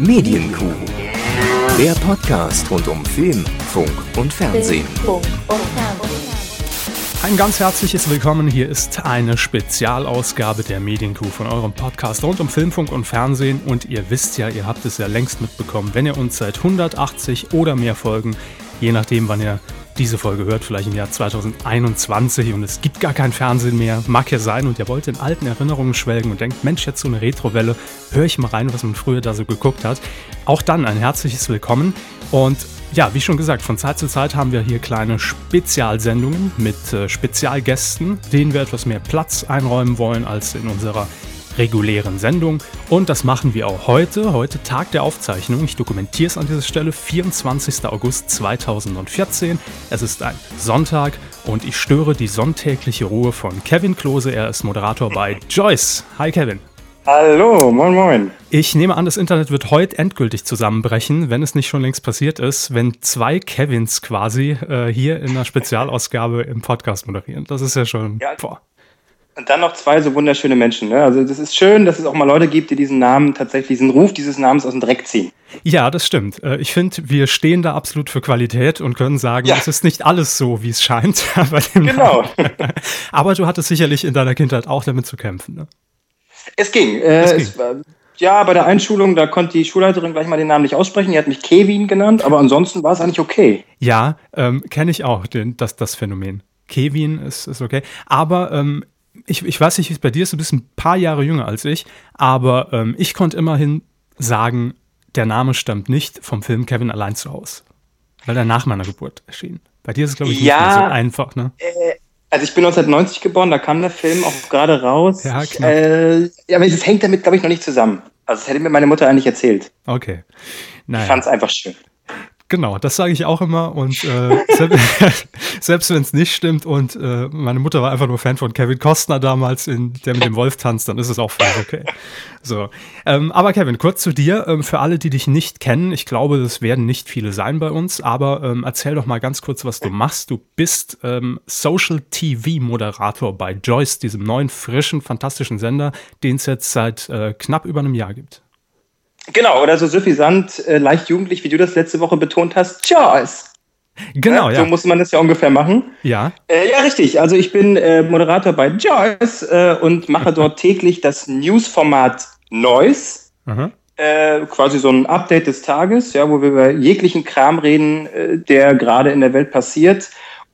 Medienkuh. Der Podcast rund um Film, Funk und Fernsehen. Ein ganz herzliches Willkommen. Hier ist eine Spezialausgabe der Medienkuh von eurem Podcast rund um Filmfunk und Fernsehen. Und ihr wisst ja, ihr habt es ja längst mitbekommen, wenn ihr uns seit 180 oder mehr Folgen, je nachdem, wann ihr diese Folge hört, vielleicht im Jahr 2021 und es gibt gar kein Fernsehen mehr, mag ja sein und ihr wollt in alten Erinnerungen schwelgen und denkt, Mensch, jetzt so eine Retrowelle, höre ich mal rein, was man früher da so geguckt hat. Auch dann ein herzliches Willkommen und ja, wie schon gesagt, von Zeit zu Zeit haben wir hier kleine Spezialsendungen mit äh, Spezialgästen, denen wir etwas mehr Platz einräumen wollen als in unserer regulären Sendung. Und das machen wir auch heute. Heute Tag der Aufzeichnung. Ich dokumentiere es an dieser Stelle. 24. August 2014. Es ist ein Sonntag und ich störe die sonntägliche Ruhe von Kevin Klose. Er ist Moderator bei Joyce. Hi Kevin. Hallo, moin moin. Ich nehme an, das Internet wird heute endgültig zusammenbrechen, wenn es nicht schon längst passiert ist, wenn zwei Kevins quasi äh, hier in einer Spezialausgabe im Podcast moderieren. Das ist ja schon. Ja, boah. Und dann noch zwei so wunderschöne Menschen. Ne? Also das ist schön, dass es auch mal Leute gibt, die diesen Namen tatsächlich, diesen Ruf dieses Namens aus dem Dreck ziehen. Ja, das stimmt. Äh, ich finde, wir stehen da absolut für Qualität und können sagen, ja. es ist nicht alles so, wie es scheint. genau. Aber du hattest sicherlich in deiner Kindheit auch damit zu kämpfen. Ne? Es ging. Äh, es ging. Es war, ja, bei der Einschulung, da konnte die Schulleiterin gleich mal den Namen nicht aussprechen. Die hat mich Kevin genannt, aber ansonsten war es eigentlich okay. Ja, ähm, kenne ich auch, den, das, das Phänomen. Kevin ist, ist okay. Aber ähm, ich, ich weiß nicht, wie es bei dir ist, du bist ein paar Jahre jünger als ich, aber ähm, ich konnte immerhin sagen, der Name stammt nicht vom Film Kevin allein zu Hause, weil er nach meiner Geburt erschien. Bei dir ist es, glaube ich, ja, nicht so einfach, ne? Äh, also ich bin 1990 geboren, da kam der Film auch gerade raus. Ja, klar. Äh, aber es hängt damit, glaube ich, noch nicht zusammen. Also das hätte mir meine Mutter eigentlich erzählt. Okay. Naja. Ich fand es einfach schön. Genau, das sage ich auch immer und äh, selbst, selbst wenn es nicht stimmt und äh, meine Mutter war einfach nur Fan von Kevin Costner damals, in, der mit dem Wolf tanzt, dann ist es auch völlig okay. So, ähm, aber Kevin, kurz zu dir, ähm, für alle, die dich nicht kennen, ich glaube, das werden nicht viele sein bei uns, aber ähm, erzähl doch mal ganz kurz, was du machst. Du bist ähm, Social TV Moderator bei Joyce, diesem neuen, frischen, fantastischen Sender, den es jetzt seit äh, knapp über einem Jahr gibt. Genau, oder so suffisant, äh, leicht jugendlich, wie du das letzte Woche betont hast, Joyce. Genau, ja. So muss man das ja ungefähr machen. Ja. Äh, ja, richtig. Also ich bin äh, Moderator bei Joyce äh, und mache dort täglich das Newsformat Noise. Äh, quasi so ein Update des Tages, ja, wo wir über jeglichen Kram reden, äh, der gerade in der Welt passiert.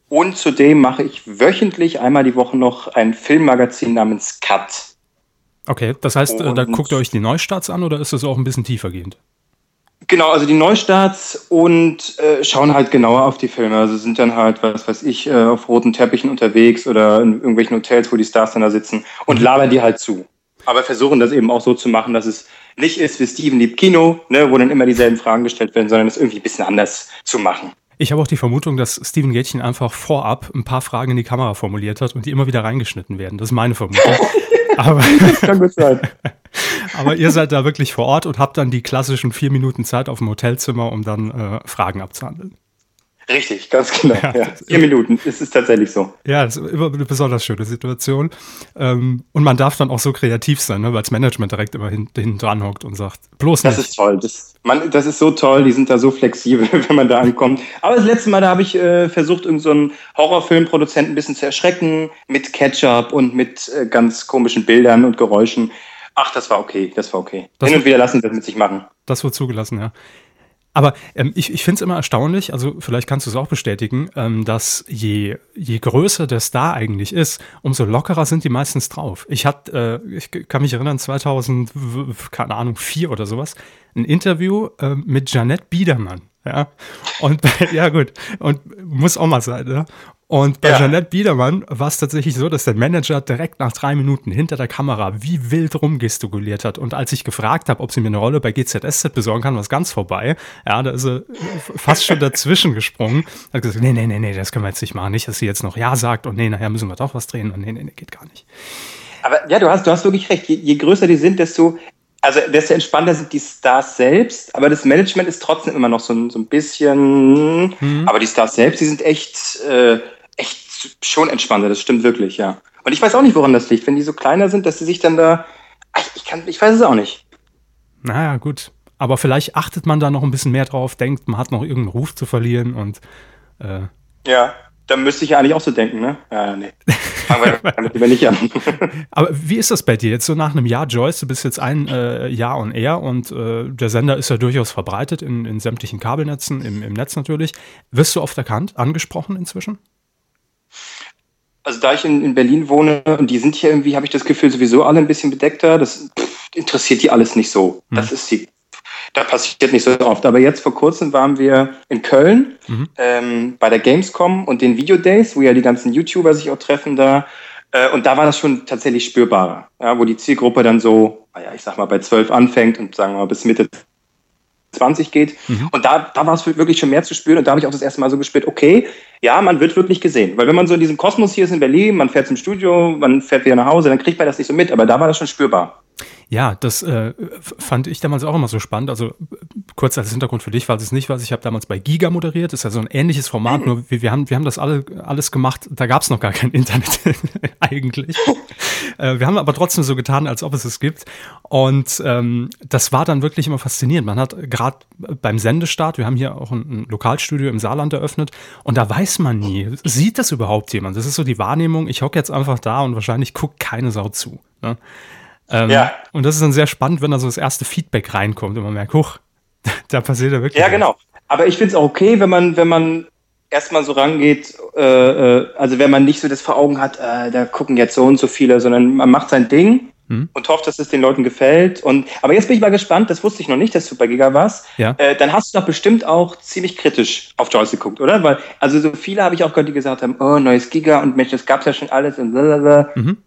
Und zudem mache ich wöchentlich einmal die Woche noch ein Filmmagazin namens Cut. Okay, das heißt, und da guckt ihr euch die Neustarts an oder ist das auch ein bisschen tiefergehend? Genau, also die Neustarts und äh, schauen halt genauer auf die Filme. Also sind dann halt, was weiß ich, äh, auf roten Teppichen unterwegs oder in irgendwelchen Hotels, wo die Stars dann da sitzen und mhm. labern die halt zu. Aber versuchen das eben auch so zu machen, dass es nicht ist wie Steven Lieb Kino, ne, wo dann immer dieselben Fragen gestellt werden, sondern es irgendwie ein bisschen anders zu machen. Ich habe auch die Vermutung, dass Steven Gätchen einfach vorab ein paar Fragen in die Kamera formuliert hat und die immer wieder reingeschnitten werden. Das ist meine Vermutung. Aber, kann gut sein. aber ihr seid da wirklich vor Ort und habt dann die klassischen vier Minuten Zeit auf dem Hotelzimmer, um dann äh, Fragen abzuhandeln. Richtig, ganz genau. Ja, ja. Vier Minuten, es ist tatsächlich so. Ja, das ist immer eine besonders schöne Situation. Ähm, und man darf dann auch so kreativ sein, ne, weil das Management direkt immer hinten dran hockt und sagt, bloß nicht. Das ist toll. Das, man, das ist so toll, die sind da so flexibel, wenn man da ankommt. Aber das letzte Mal, da habe ich äh, versucht, irgendeinen so Horrorfilmproduzenten ein bisschen zu erschrecken mit Ketchup und mit äh, ganz komischen Bildern und Geräuschen. Ach, das war okay, das war okay. Das Hin und wieder lassen sie das mit sich machen. Das wird zugelassen, ja. Aber ähm, ich, ich finde es immer erstaunlich, also vielleicht kannst du es auch bestätigen, ähm, dass je, je größer der Star eigentlich ist, umso lockerer sind die meistens drauf. Ich hatte, äh, ich kann mich erinnern, 2000, keine Ahnung, vier oder sowas, ein Interview äh, mit Janette Biedermann. Ja, und ja gut, und muss auch mal sein, ne? Und bei ja. Jeanette Biedermann war es tatsächlich so, dass der Manager direkt nach drei Minuten hinter der Kamera wie wild rumgestikuliert hat. Und als ich gefragt habe, ob sie mir eine Rolle bei GZSZ besorgen kann, war es ganz vorbei. Ja, da ist er fast schon dazwischen gesprungen. Hat gesagt, nee, nee, nee, nee, das können wir jetzt nicht machen. Nicht, dass sie jetzt noch Ja sagt und nee, nachher müssen wir doch was drehen und nee, nee, nee, geht gar nicht. Aber ja, du hast, du hast wirklich recht. Je, je größer die sind, desto also desto entspannter sind die Stars selbst, aber das Management ist trotzdem immer noch so, so ein bisschen. Mhm. Aber die Stars selbst, die sind echt, äh, echt schon entspannter, das stimmt wirklich, ja. Und ich weiß auch nicht, woran das liegt, wenn die so kleiner sind, dass sie sich dann da. Ich, kann, ich weiß es auch nicht. Naja, gut. aber vielleicht achtet man da noch ein bisschen mehr drauf, denkt, man hat noch irgendeinen Ruf zu verlieren und äh, ja. Da müsste ich ja eigentlich auch so denken, ne? Ja, nee. Fangen wir damit lieber nicht an. Aber wie ist das bei dir? Jetzt so nach einem Jahr, Joyce, du bist jetzt ein äh, Jahr on air und äh, der Sender ist ja durchaus verbreitet in, in sämtlichen Kabelnetzen, im, im Netz natürlich. Wirst du oft erkannt, angesprochen inzwischen? Also da ich in, in Berlin wohne und die sind hier irgendwie, habe ich das Gefühl, sowieso alle ein bisschen bedeckter. Das pff, interessiert die alles nicht so. Hm. Das ist die da passiert nicht so oft. Aber jetzt vor kurzem waren wir in Köln mhm. ähm, bei der Gamescom und den Video Days, wo ja die ganzen YouTuber sich auch treffen da. Äh, und da war das schon tatsächlich spürbarer, ja, wo die Zielgruppe dann so, naja, ich sag mal, bei 12 anfängt und sagen wir mal bis Mitte 20 geht. Mhm. Und da, da war es wirklich schon mehr zu spüren. Und da habe ich auch das erste Mal so gespürt, okay, ja, man wird wirklich gesehen. Weil wenn man so in diesem Kosmos hier ist in Berlin, man fährt zum Studio, man fährt wieder nach Hause, dann kriegt man das nicht so mit. Aber da war das schon spürbar. Ja, das äh, fand ich damals auch immer so spannend. Also kurz als Hintergrund für dich, falls es nicht weiß, ich habe damals bei Giga moderiert. Das ist ja so ein ähnliches Format, mhm. nur wir, wir, haben, wir haben das alle, alles gemacht. Da gab es noch gar kein Internet eigentlich. äh, wir haben aber trotzdem so getan, als ob es es gibt. Und ähm, das war dann wirklich immer faszinierend. Man hat gerade beim Sendestart, wir haben hier auch ein, ein Lokalstudio im Saarland eröffnet und da weiß man nie, sieht das überhaupt jemand? Das ist so die Wahrnehmung, ich hocke jetzt einfach da und wahrscheinlich guckt keine Sau zu. Ne? Ähm, ja. Und das ist dann sehr spannend, wenn da so das erste Feedback reinkommt und man merkt, huch, da passiert ja wirklich. Ja, was. genau. Aber ich finde es auch okay, wenn man, wenn man erstmal so rangeht, äh, äh, also wenn man nicht so das vor Augen hat, äh, da gucken jetzt so und so viele, sondern man macht sein Ding hm. und hofft, dass es den Leuten gefällt. Und aber jetzt bin ich mal gespannt, das wusste ich noch nicht, dass du bei Giga warst. Ja. Äh, dann hast du doch bestimmt auch ziemlich kritisch auf Joyce geguckt, oder? Weil, also so viele habe ich auch gehört, die gesagt haben, oh, neues Giga und Mensch, das gab's ja schon alles und blablabla. Mhm.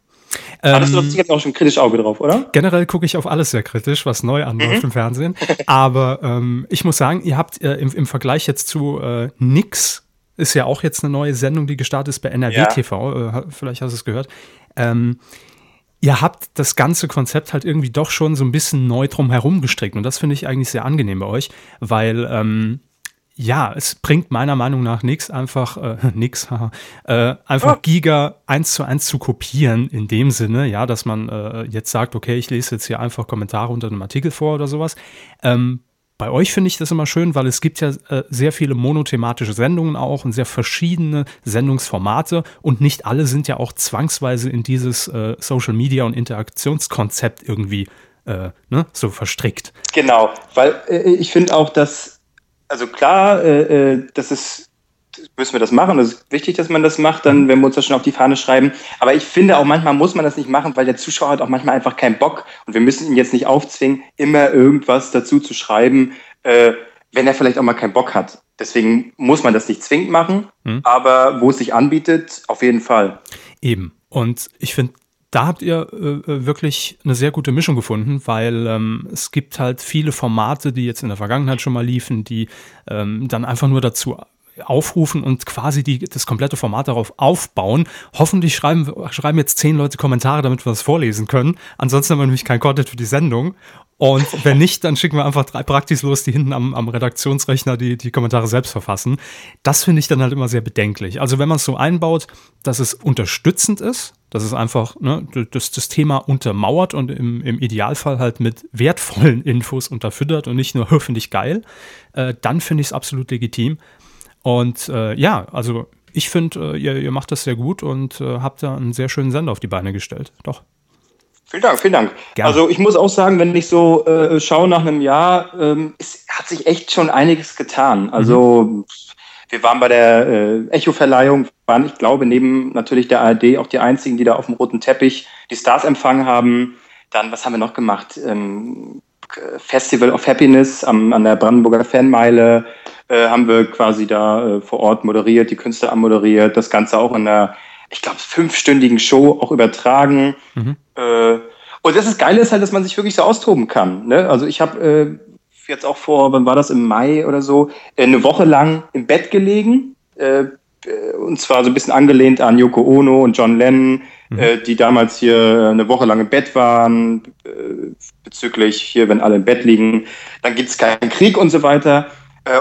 Hattest du jetzt auch schon kritisch Auge drauf, oder? Generell gucke ich auf alles sehr kritisch, was neu anläuft mhm. im Fernsehen. Aber ähm, ich muss sagen, ihr habt äh, im, im, Vergleich jetzt zu äh, Nix, ist ja auch jetzt eine neue Sendung, die gestartet ist bei NRW ja. TV, äh, vielleicht hast du es gehört. Ähm, ihr habt das ganze Konzept halt irgendwie doch schon so ein bisschen neu drum herum gestrickt. Und das finde ich eigentlich sehr angenehm bei euch, weil ähm, ja, es bringt meiner Meinung nach nichts, einfach äh, nix, äh, einfach oh. Giga eins zu eins zu kopieren in dem Sinne, ja, dass man äh, jetzt sagt, okay, ich lese jetzt hier einfach Kommentare unter einem Artikel vor oder sowas. Ähm, bei euch finde ich das immer schön, weil es gibt ja äh, sehr viele monothematische Sendungen auch und sehr verschiedene Sendungsformate und nicht alle sind ja auch zwangsweise in dieses äh, Social Media und Interaktionskonzept irgendwie äh, ne, so verstrickt. Genau, weil äh, ich finde auch, dass also klar, äh, äh, das ist müssen wir das machen. Es ist wichtig, dass man das macht, dann, wenn wir uns das schon auf die Fahne schreiben. Aber ich finde auch manchmal muss man das nicht machen, weil der Zuschauer hat auch manchmal einfach keinen Bock und wir müssen ihn jetzt nicht aufzwingen, immer irgendwas dazu zu schreiben, äh, wenn er vielleicht auch mal keinen Bock hat. Deswegen muss man das nicht zwingend machen, hm. aber wo es sich anbietet, auf jeden Fall. Eben. Und ich finde, da habt ihr äh, äh, wirklich eine sehr gute Mischung gefunden, weil ähm, es gibt halt viele Formate, die jetzt in der Vergangenheit schon mal liefen, die ähm, dann einfach nur dazu aufrufen und quasi die, das komplette Format darauf aufbauen. Hoffentlich schreiben, schreiben jetzt zehn Leute Kommentare, damit wir das vorlesen können. Ansonsten haben wir nämlich kein Content für die Sendung. Und wenn nicht, dann schicken wir einfach drei Praktis los, die hinten am, am Redaktionsrechner die, die Kommentare selbst verfassen. Das finde ich dann halt immer sehr bedenklich. Also wenn man es so einbaut, dass es unterstützend ist, dass es einfach ne, das, das Thema untermauert und im, im Idealfall halt mit wertvollen Infos unterfüttert und nicht nur finde ich geil, äh, dann finde ich es absolut legitim. Und äh, ja, also ich finde, äh, ihr, ihr, macht das sehr gut und äh, habt da einen sehr schönen Sender auf die Beine gestellt. Doch. Vielen Dank, vielen Dank. Gerne. Also ich muss auch sagen, wenn ich so äh, schaue nach einem Jahr, ähm, es hat sich echt schon einiges getan. Also mhm. Wir waren bei der äh, Echo-Verleihung, waren, ich glaube, neben natürlich der ARD auch die einzigen, die da auf dem roten Teppich die Stars empfangen haben. Dann, was haben wir noch gemacht? Ähm, Festival of Happiness am, an der Brandenburger Fanmeile äh, haben wir quasi da äh, vor Ort moderiert, die Künstler moderiert, das Ganze auch in einer ich glaube, fünfstündigen Show auch übertragen. Mhm. Äh, und das ist Geile ist halt, dass man sich wirklich so austoben kann. Ne? Also ich habe äh, jetzt auch vor, wann war das, im Mai oder so, äh, eine Woche lang im Bett gelegen. Äh, äh, und zwar so ein bisschen angelehnt an Yoko Ono und John Lennon, mhm. Äh, die damals hier eine Woche lang im Bett waren, bezüglich hier, wenn alle im Bett liegen, dann gibt es keinen Krieg und so weiter.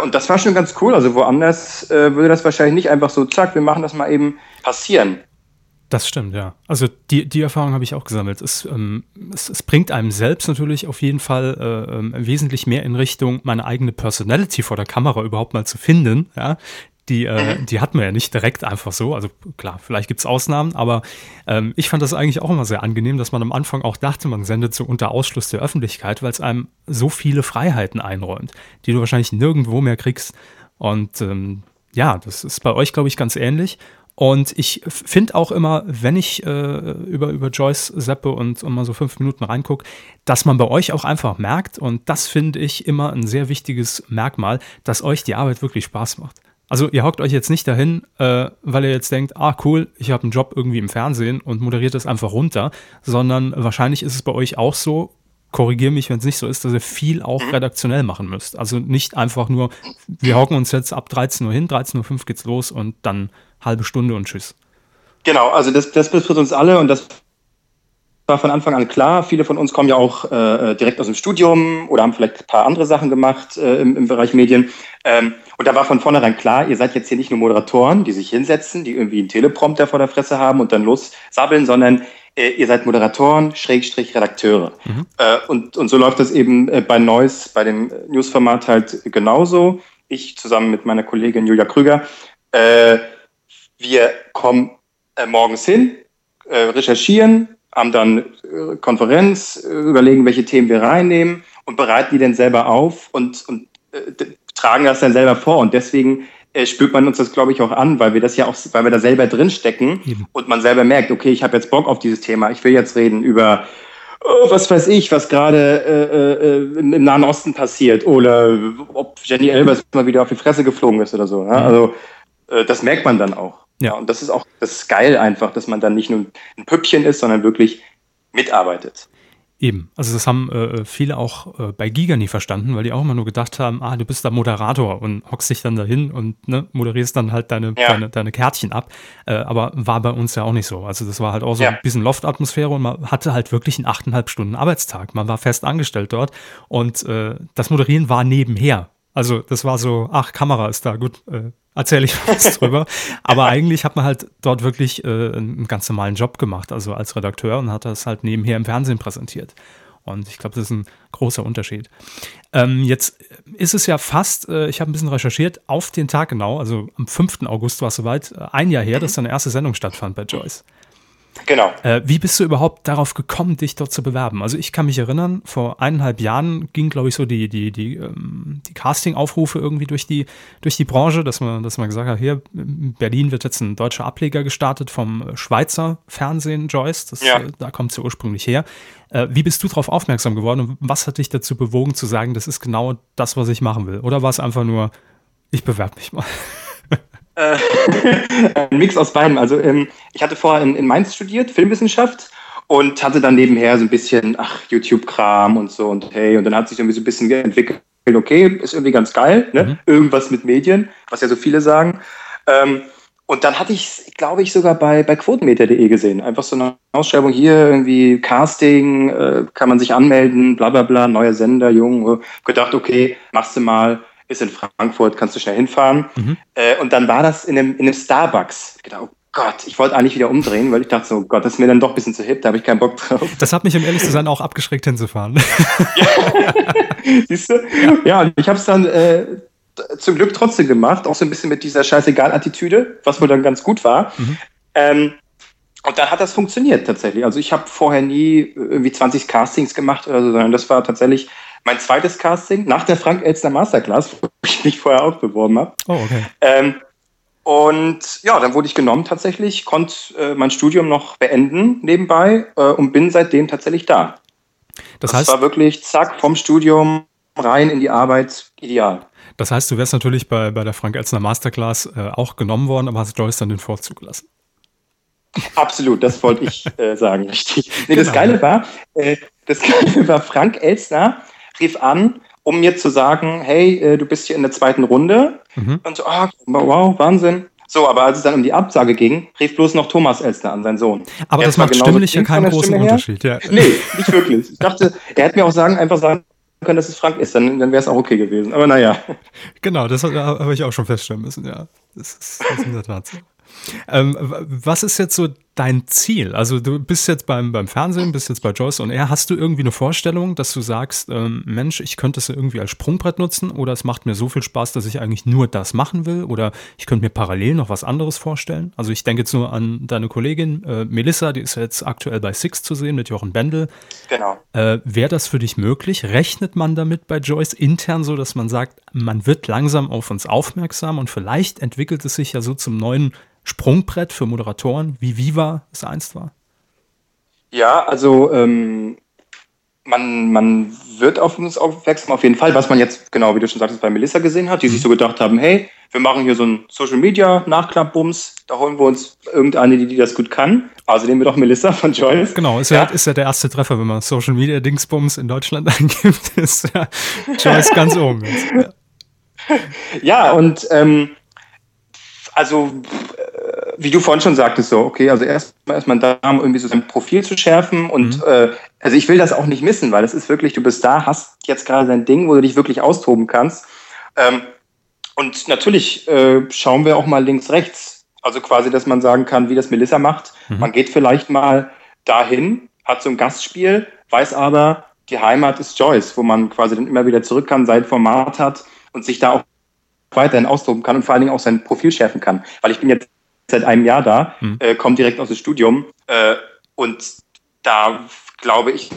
Und das war schon ganz cool. Also woanders würde das wahrscheinlich nicht einfach so, zack, wir machen das mal eben passieren. Das stimmt, ja. Also die, die Erfahrung habe ich auch gesammelt. Es, ähm, es, es, bringt einem selbst natürlich auf jeden Fall äh, äh, wesentlich mehr in Richtung, meine eigene Personality vor der Kamera überhaupt mal zu finden. Ja? Die, äh, mhm. die hat man ja nicht direkt einfach so. Also klar, vielleicht gibt es Ausnahmen, aber ähm, ich fand das eigentlich auch immer sehr angenehm, dass man am Anfang auch dachte, man sendet so unter Ausschluss der Öffentlichkeit, weil es einem so viele Freiheiten einräumt, die du wahrscheinlich nirgendwo mehr kriegst. Und ähm, ja, das ist bei euch, glaube ich, ganz ähnlich. Und ich finde auch immer, wenn ich äh, über, über Joyce seppe und, und mal so fünf Minuten reingucke, dass man bei euch auch einfach merkt, und das finde ich immer ein sehr wichtiges Merkmal, dass euch die Arbeit wirklich Spaß macht. Also ihr hockt euch jetzt nicht dahin, äh, weil ihr jetzt denkt, ah cool, ich habe einen Job irgendwie im Fernsehen und moderiert das einfach runter, sondern wahrscheinlich ist es bei euch auch so, korrigiere mich, wenn es nicht so ist, dass ihr viel auch mhm. redaktionell machen müsst. Also nicht einfach nur, wir hocken uns jetzt ab 13 Uhr hin, 13.05 Uhr geht's los und dann halbe Stunde und tschüss. Genau, also das, das betrifft uns alle und das war von Anfang an klar. Viele von uns kommen ja auch äh, direkt aus dem Studium oder haben vielleicht ein paar andere Sachen gemacht äh, im, im, Bereich Medien. Ähm, und da war von vornherein klar, ihr seid jetzt hier nicht nur Moderatoren, die sich hinsetzen, die irgendwie einen Teleprompter vor der Fresse haben und dann lossabbeln, sondern äh, ihr seid Moderatoren, Schrägstrich Redakteure. Mhm. Äh, und, und so läuft das eben äh, bei Neues, bei dem Newsformat halt genauso. Ich zusammen mit meiner Kollegin Julia Krüger äh, wir kommen äh, morgens hin, äh, recherchieren, haben dann äh, Konferenz, äh, überlegen, welche Themen wir reinnehmen und bereiten die dann selber auf und, und äh, tragen das dann selber vor. Und deswegen äh, spürt man uns das, glaube ich, auch an, weil wir das ja auch, weil wir da selber drinstecken Eben. und man selber merkt, okay, ich habe jetzt Bock auf dieses Thema, ich will jetzt reden über oh, was weiß ich, was gerade äh, äh, im, Nahen Osten passiert oder ob Jenny Elbers mal wieder auf die Fresse geflogen ist oder so. Mhm. Also äh, das merkt man dann auch. Ja. Und das ist auch, das ist geil einfach, dass man dann nicht nur ein Püppchen ist, sondern wirklich mitarbeitet. Eben, also das haben äh, viele auch äh, bei Giga nie verstanden, weil die auch immer nur gedacht haben, ah, du bist da Moderator und hockst dich dann dahin und ne, moderierst dann halt deine, ja. deine, deine Kärtchen ab. Äh, aber war bei uns ja auch nicht so. Also das war halt auch so ja. ein bisschen Loftatmosphäre und man hatte halt wirklich einen achteinhalb Stunden Arbeitstag. Man war fest angestellt dort und äh, das Moderieren war nebenher. Also das war so, ach, Kamera ist da, gut, äh, erzähle ich was drüber. Aber eigentlich hat man halt dort wirklich äh, einen ganz normalen Job gemacht, also als Redakteur und hat das halt nebenher im Fernsehen präsentiert. Und ich glaube, das ist ein großer Unterschied. Ähm, jetzt ist es ja fast, äh, ich habe ein bisschen recherchiert, auf den Tag genau, also am 5. August war es soweit, äh, ein Jahr her, dass deine erste Sendung stattfand bei Joyce. Genau. Äh, wie bist du überhaupt darauf gekommen, dich dort zu bewerben? Also ich kann mich erinnern, vor eineinhalb Jahren ging, glaube ich, so die, die, die, ähm, die Casting-Aufrufe irgendwie durch die, durch die Branche, dass man, dass man gesagt hat, hier, in Berlin wird jetzt ein deutscher Ableger gestartet vom Schweizer Fernsehen, Joyce. Das, ja. äh, da kommt es ja ursprünglich her. Äh, wie bist du darauf aufmerksam geworden und was hat dich dazu bewogen zu sagen, das ist genau das, was ich machen will? Oder war es einfach nur, ich bewerbe mich mal? Äh, ein Mix aus beidem. Also ähm, ich hatte vorher in, in Mainz studiert, Filmwissenschaft und hatte dann nebenher so ein bisschen, ach, YouTube-Kram und so und hey, und dann hat sich irgendwie so ein bisschen entwickelt, okay, ist irgendwie ganz geil, ne? Mhm. Irgendwas mit Medien, was ja so viele sagen. Ähm, und dann hatte ich glaube ich, sogar bei, bei quotenmeter.de gesehen. Einfach so eine Ausschreibung hier, irgendwie Casting, äh, kann man sich anmelden, bla bla bla, neuer Sender, jung. Gedacht, okay, machst du mal ist in Frankfurt, kannst du schnell hinfahren. Mhm. Äh, und dann war das in einem, in einem Starbucks. Ich dachte, oh Gott, ich wollte eigentlich wieder umdrehen, weil ich dachte so, oh Gott, das ist mir dann doch ein bisschen zu hip, da habe ich keinen Bock drauf. Das hat mich, um ehrlich zu sein, auch abgeschreckt hinzufahren. Ja. Siehst du? Ja, ja ich habe es dann äh, zum Glück trotzdem gemacht, auch so ein bisschen mit dieser Scheißegal-Attitüde, was wohl dann ganz gut war. Mhm. Ähm, und dann hat das funktioniert tatsächlich. Also ich habe vorher nie irgendwie 20 Castings gemacht oder so, sondern das war tatsächlich mein zweites Casting nach der Frank Elster Masterclass, wo ich mich vorher auch beworben habe. Oh, okay. Ähm, und ja, dann wurde ich genommen tatsächlich, konnte äh, mein Studium noch beenden nebenbei äh, und bin seitdem tatsächlich da. Das, heißt, das war wirklich zack vom Studium rein in die Arbeit, ideal. Das heißt, du wärst natürlich bei, bei der Frank Elstner Masterclass äh, auch genommen worden, aber hast Joyce dann den Vorzug gelassen. Absolut, das wollte ich äh, sagen, richtig. Nee, genau. das Geile war, äh, das Geile war, Frank Elstner rief an, um mir zu sagen, hey, äh, du bist hier in der zweiten Runde. Mhm. Und so, oh, wow, Wahnsinn. So, aber als es dann um die Absage ging, rief bloß noch Thomas Elster an, sein Sohn. Aber er das macht stimmlich ja keinen großen Unterschied. Ja. Nee, nicht wirklich. Ich dachte, er hätte mir auch sagen, einfach sagen können, dass es Frank ist, dann, dann wäre es auch okay gewesen. Aber naja. Genau, das habe ich auch schon feststellen müssen, ja. Das ist, das ist in der Tat so. Ähm, was ist jetzt so dein Ziel? Also du bist jetzt beim, beim Fernsehen, bist jetzt bei Joyce und er. Hast du irgendwie eine Vorstellung, dass du sagst, ähm, Mensch, ich könnte es irgendwie als Sprungbrett nutzen oder es macht mir so viel Spaß, dass ich eigentlich nur das machen will oder ich könnte mir parallel noch was anderes vorstellen? Also ich denke jetzt nur an deine Kollegin äh, Melissa, die ist jetzt aktuell bei Six zu sehen mit Jochen Bendel. Genau. Äh, Wäre das für dich möglich? Rechnet man damit bei Joyce intern so, dass man sagt, man wird langsam auf uns aufmerksam und vielleicht entwickelt es sich ja so zum neuen Sprungbrett für Moderatoren, wie Viva es einst war? Ja, also ähm, man, man wird auf uns aufmerksam, auf jeden Fall, was man jetzt, genau wie du schon sagtest, bei Melissa gesehen hat, die mhm. sich so gedacht haben, hey, wir machen hier so ein Social Media Nachklappbums, da holen wir uns irgendeine, die, die das gut kann. Also nehmen wir doch Melissa von Joyce. Genau, ist ja, ja, ist ja der erste Treffer, wenn man Social Media Dingsbums in Deutschland eingibt, ist ja Joyce ganz oben. Ja. ja, und ähm, also wie du vorhin schon sagtest, so, okay, also erstmal ist man da, um irgendwie so sein Profil zu schärfen und mhm. äh, also ich will das auch nicht missen, weil es ist wirklich, du bist da, hast jetzt gerade dein Ding, wo du dich wirklich austoben kannst. Ähm, und natürlich äh, schauen wir auch mal links, rechts. Also quasi, dass man sagen kann, wie das Melissa macht. Mhm. Man geht vielleicht mal dahin, hat so ein Gastspiel, weiß aber, die Heimat ist Joyce, wo man quasi dann immer wieder zurück kann, sein Format hat und sich da auch weiterhin austoben kann und vor allen Dingen auch sein Profil schärfen kann. Weil ich bin jetzt seit einem Jahr da, mhm. äh, kommt direkt aus dem Studium. Äh, und da glaube ich,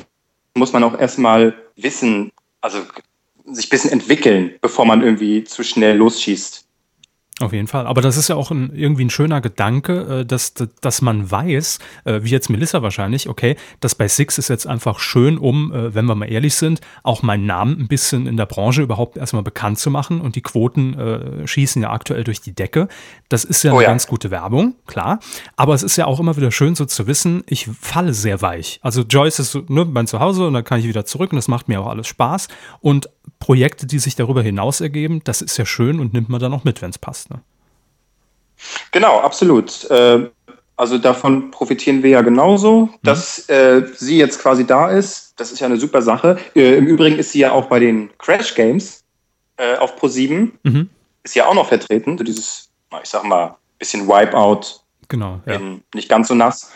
muss man auch erstmal wissen, also sich ein bisschen entwickeln, bevor man irgendwie zu schnell losschießt. Auf jeden Fall. Aber das ist ja auch ein, irgendwie ein schöner Gedanke, äh, dass, dass man weiß, äh, wie jetzt Melissa wahrscheinlich, okay, das bei Six ist jetzt einfach schön, um, äh, wenn wir mal ehrlich sind, auch meinen Namen ein bisschen in der Branche überhaupt erstmal bekannt zu machen. Und die Quoten äh, schießen ja aktuell durch die Decke. Das ist ja oh, eine ja. ganz gute Werbung, klar. Aber es ist ja auch immer wieder schön so zu wissen, ich falle sehr weich. Also Joyce ist ne, mein Zuhause und dann kann ich wieder zurück und das macht mir auch alles Spaß. Und Projekte, die sich darüber hinaus ergeben, das ist ja schön und nimmt man dann auch mit, wenn es passt. Genau, absolut. Äh, also davon profitieren wir ja genauso, mhm. dass äh, sie jetzt quasi da ist. Das ist ja eine super Sache. Äh, Im Übrigen ist sie ja auch bei den Crash Games äh, auf Pro7. Mhm. Ist ja auch noch vertreten. So dieses, ich sag mal, bisschen Wipeout. Genau. Ja. nicht ganz so nass.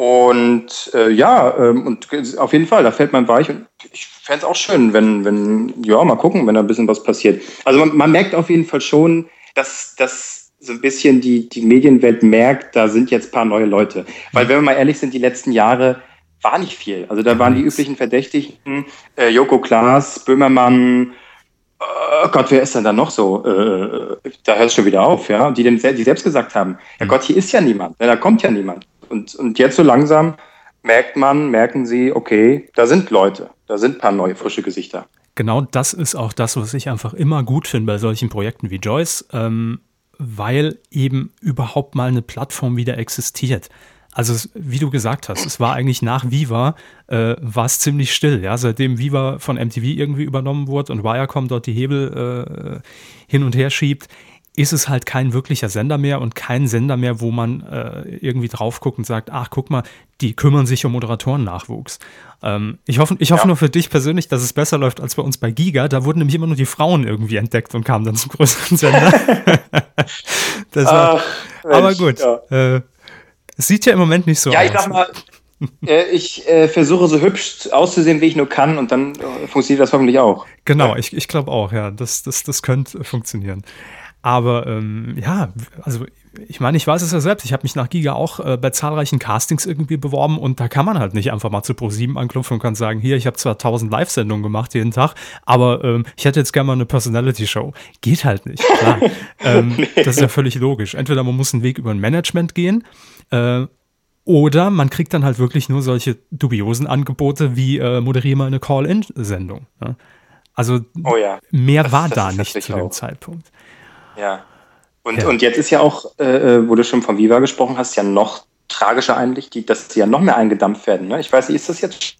Und äh, ja, ähm, und auf jeden Fall, da fällt man weich. Und ich fände es auch schön, wenn, wenn, ja, mal gucken, wenn da ein bisschen was passiert. Also man, man merkt auf jeden Fall schon, dass, dass so ein bisschen die, die Medienwelt merkt, da sind jetzt ein paar neue Leute. Weil wenn wir mal ehrlich sind, die letzten Jahre war nicht viel. Also da waren die üblichen Verdächtigen, äh, Joko Klaas, Böhmermann, oh Gott, wer ist denn da noch so? Äh, da hört es schon wieder auf, ja, die, den, die selbst gesagt haben, ja Gott, hier ist ja niemand, da kommt ja niemand. Und, und jetzt so langsam merkt man, merken sie, okay, da sind Leute, da sind ein paar neue, frische Gesichter. Genau das ist auch das, was ich einfach immer gut finde bei solchen Projekten wie Joyce, ähm, weil eben überhaupt mal eine Plattform wieder existiert. Also wie du gesagt hast, es war eigentlich nach Viva, äh, war es ziemlich still. Ja? Seitdem Viva von MTV irgendwie übernommen wurde und Viacom dort die Hebel äh, hin und her schiebt, ist es halt kein wirklicher Sender mehr und kein Sender mehr, wo man äh, irgendwie drauf guckt und sagt, ach guck mal, die kümmern sich um Moderatoren-Nachwuchs. Ähm, ich hoffe, ich hoffe ja. nur für dich persönlich, dass es besser läuft als bei uns bei Giga. Da wurden nämlich immer nur die Frauen irgendwie entdeckt und kamen dann zum größeren Sender. war, ach, aber gut. Ja. Äh, es sieht ja im Moment nicht so ja, aus. Ja, ich sag mal, äh, ich äh, versuche so hübsch auszusehen, wie ich nur kann, und dann äh, funktioniert das hoffentlich auch. Genau, ich, ich glaube auch, ja. Das, das, das könnte funktionieren. Aber ähm, ja, also ich meine, ich weiß es ja selbst. Ich habe mich nach Giga auch äh, bei zahlreichen Castings irgendwie beworben und da kann man halt nicht einfach mal zu Pro7 anklopfen und kann sagen, hier, ich habe zwar 1000 Live-Sendungen gemacht jeden Tag, aber ähm, ich hätte jetzt gerne mal eine Personality-Show. Geht halt nicht, klar. ähm. Das ist ja völlig logisch. Entweder man muss einen Weg über ein Management gehen äh, oder man kriegt dann halt wirklich nur solche dubiosen Angebote wie äh, moderiere mal eine Call-In-Sendung. Ja? Also oh ja. mehr das, war das da nicht zu dem auch. Zeitpunkt. Ja. Und, ja. und jetzt ist ja auch, äh, äh, wo du schon von Viva gesprochen hast, ja noch tragischer eigentlich, die, dass sie ja noch mehr eingedampft werden. Ne? Ich weiß nicht, ist das jetzt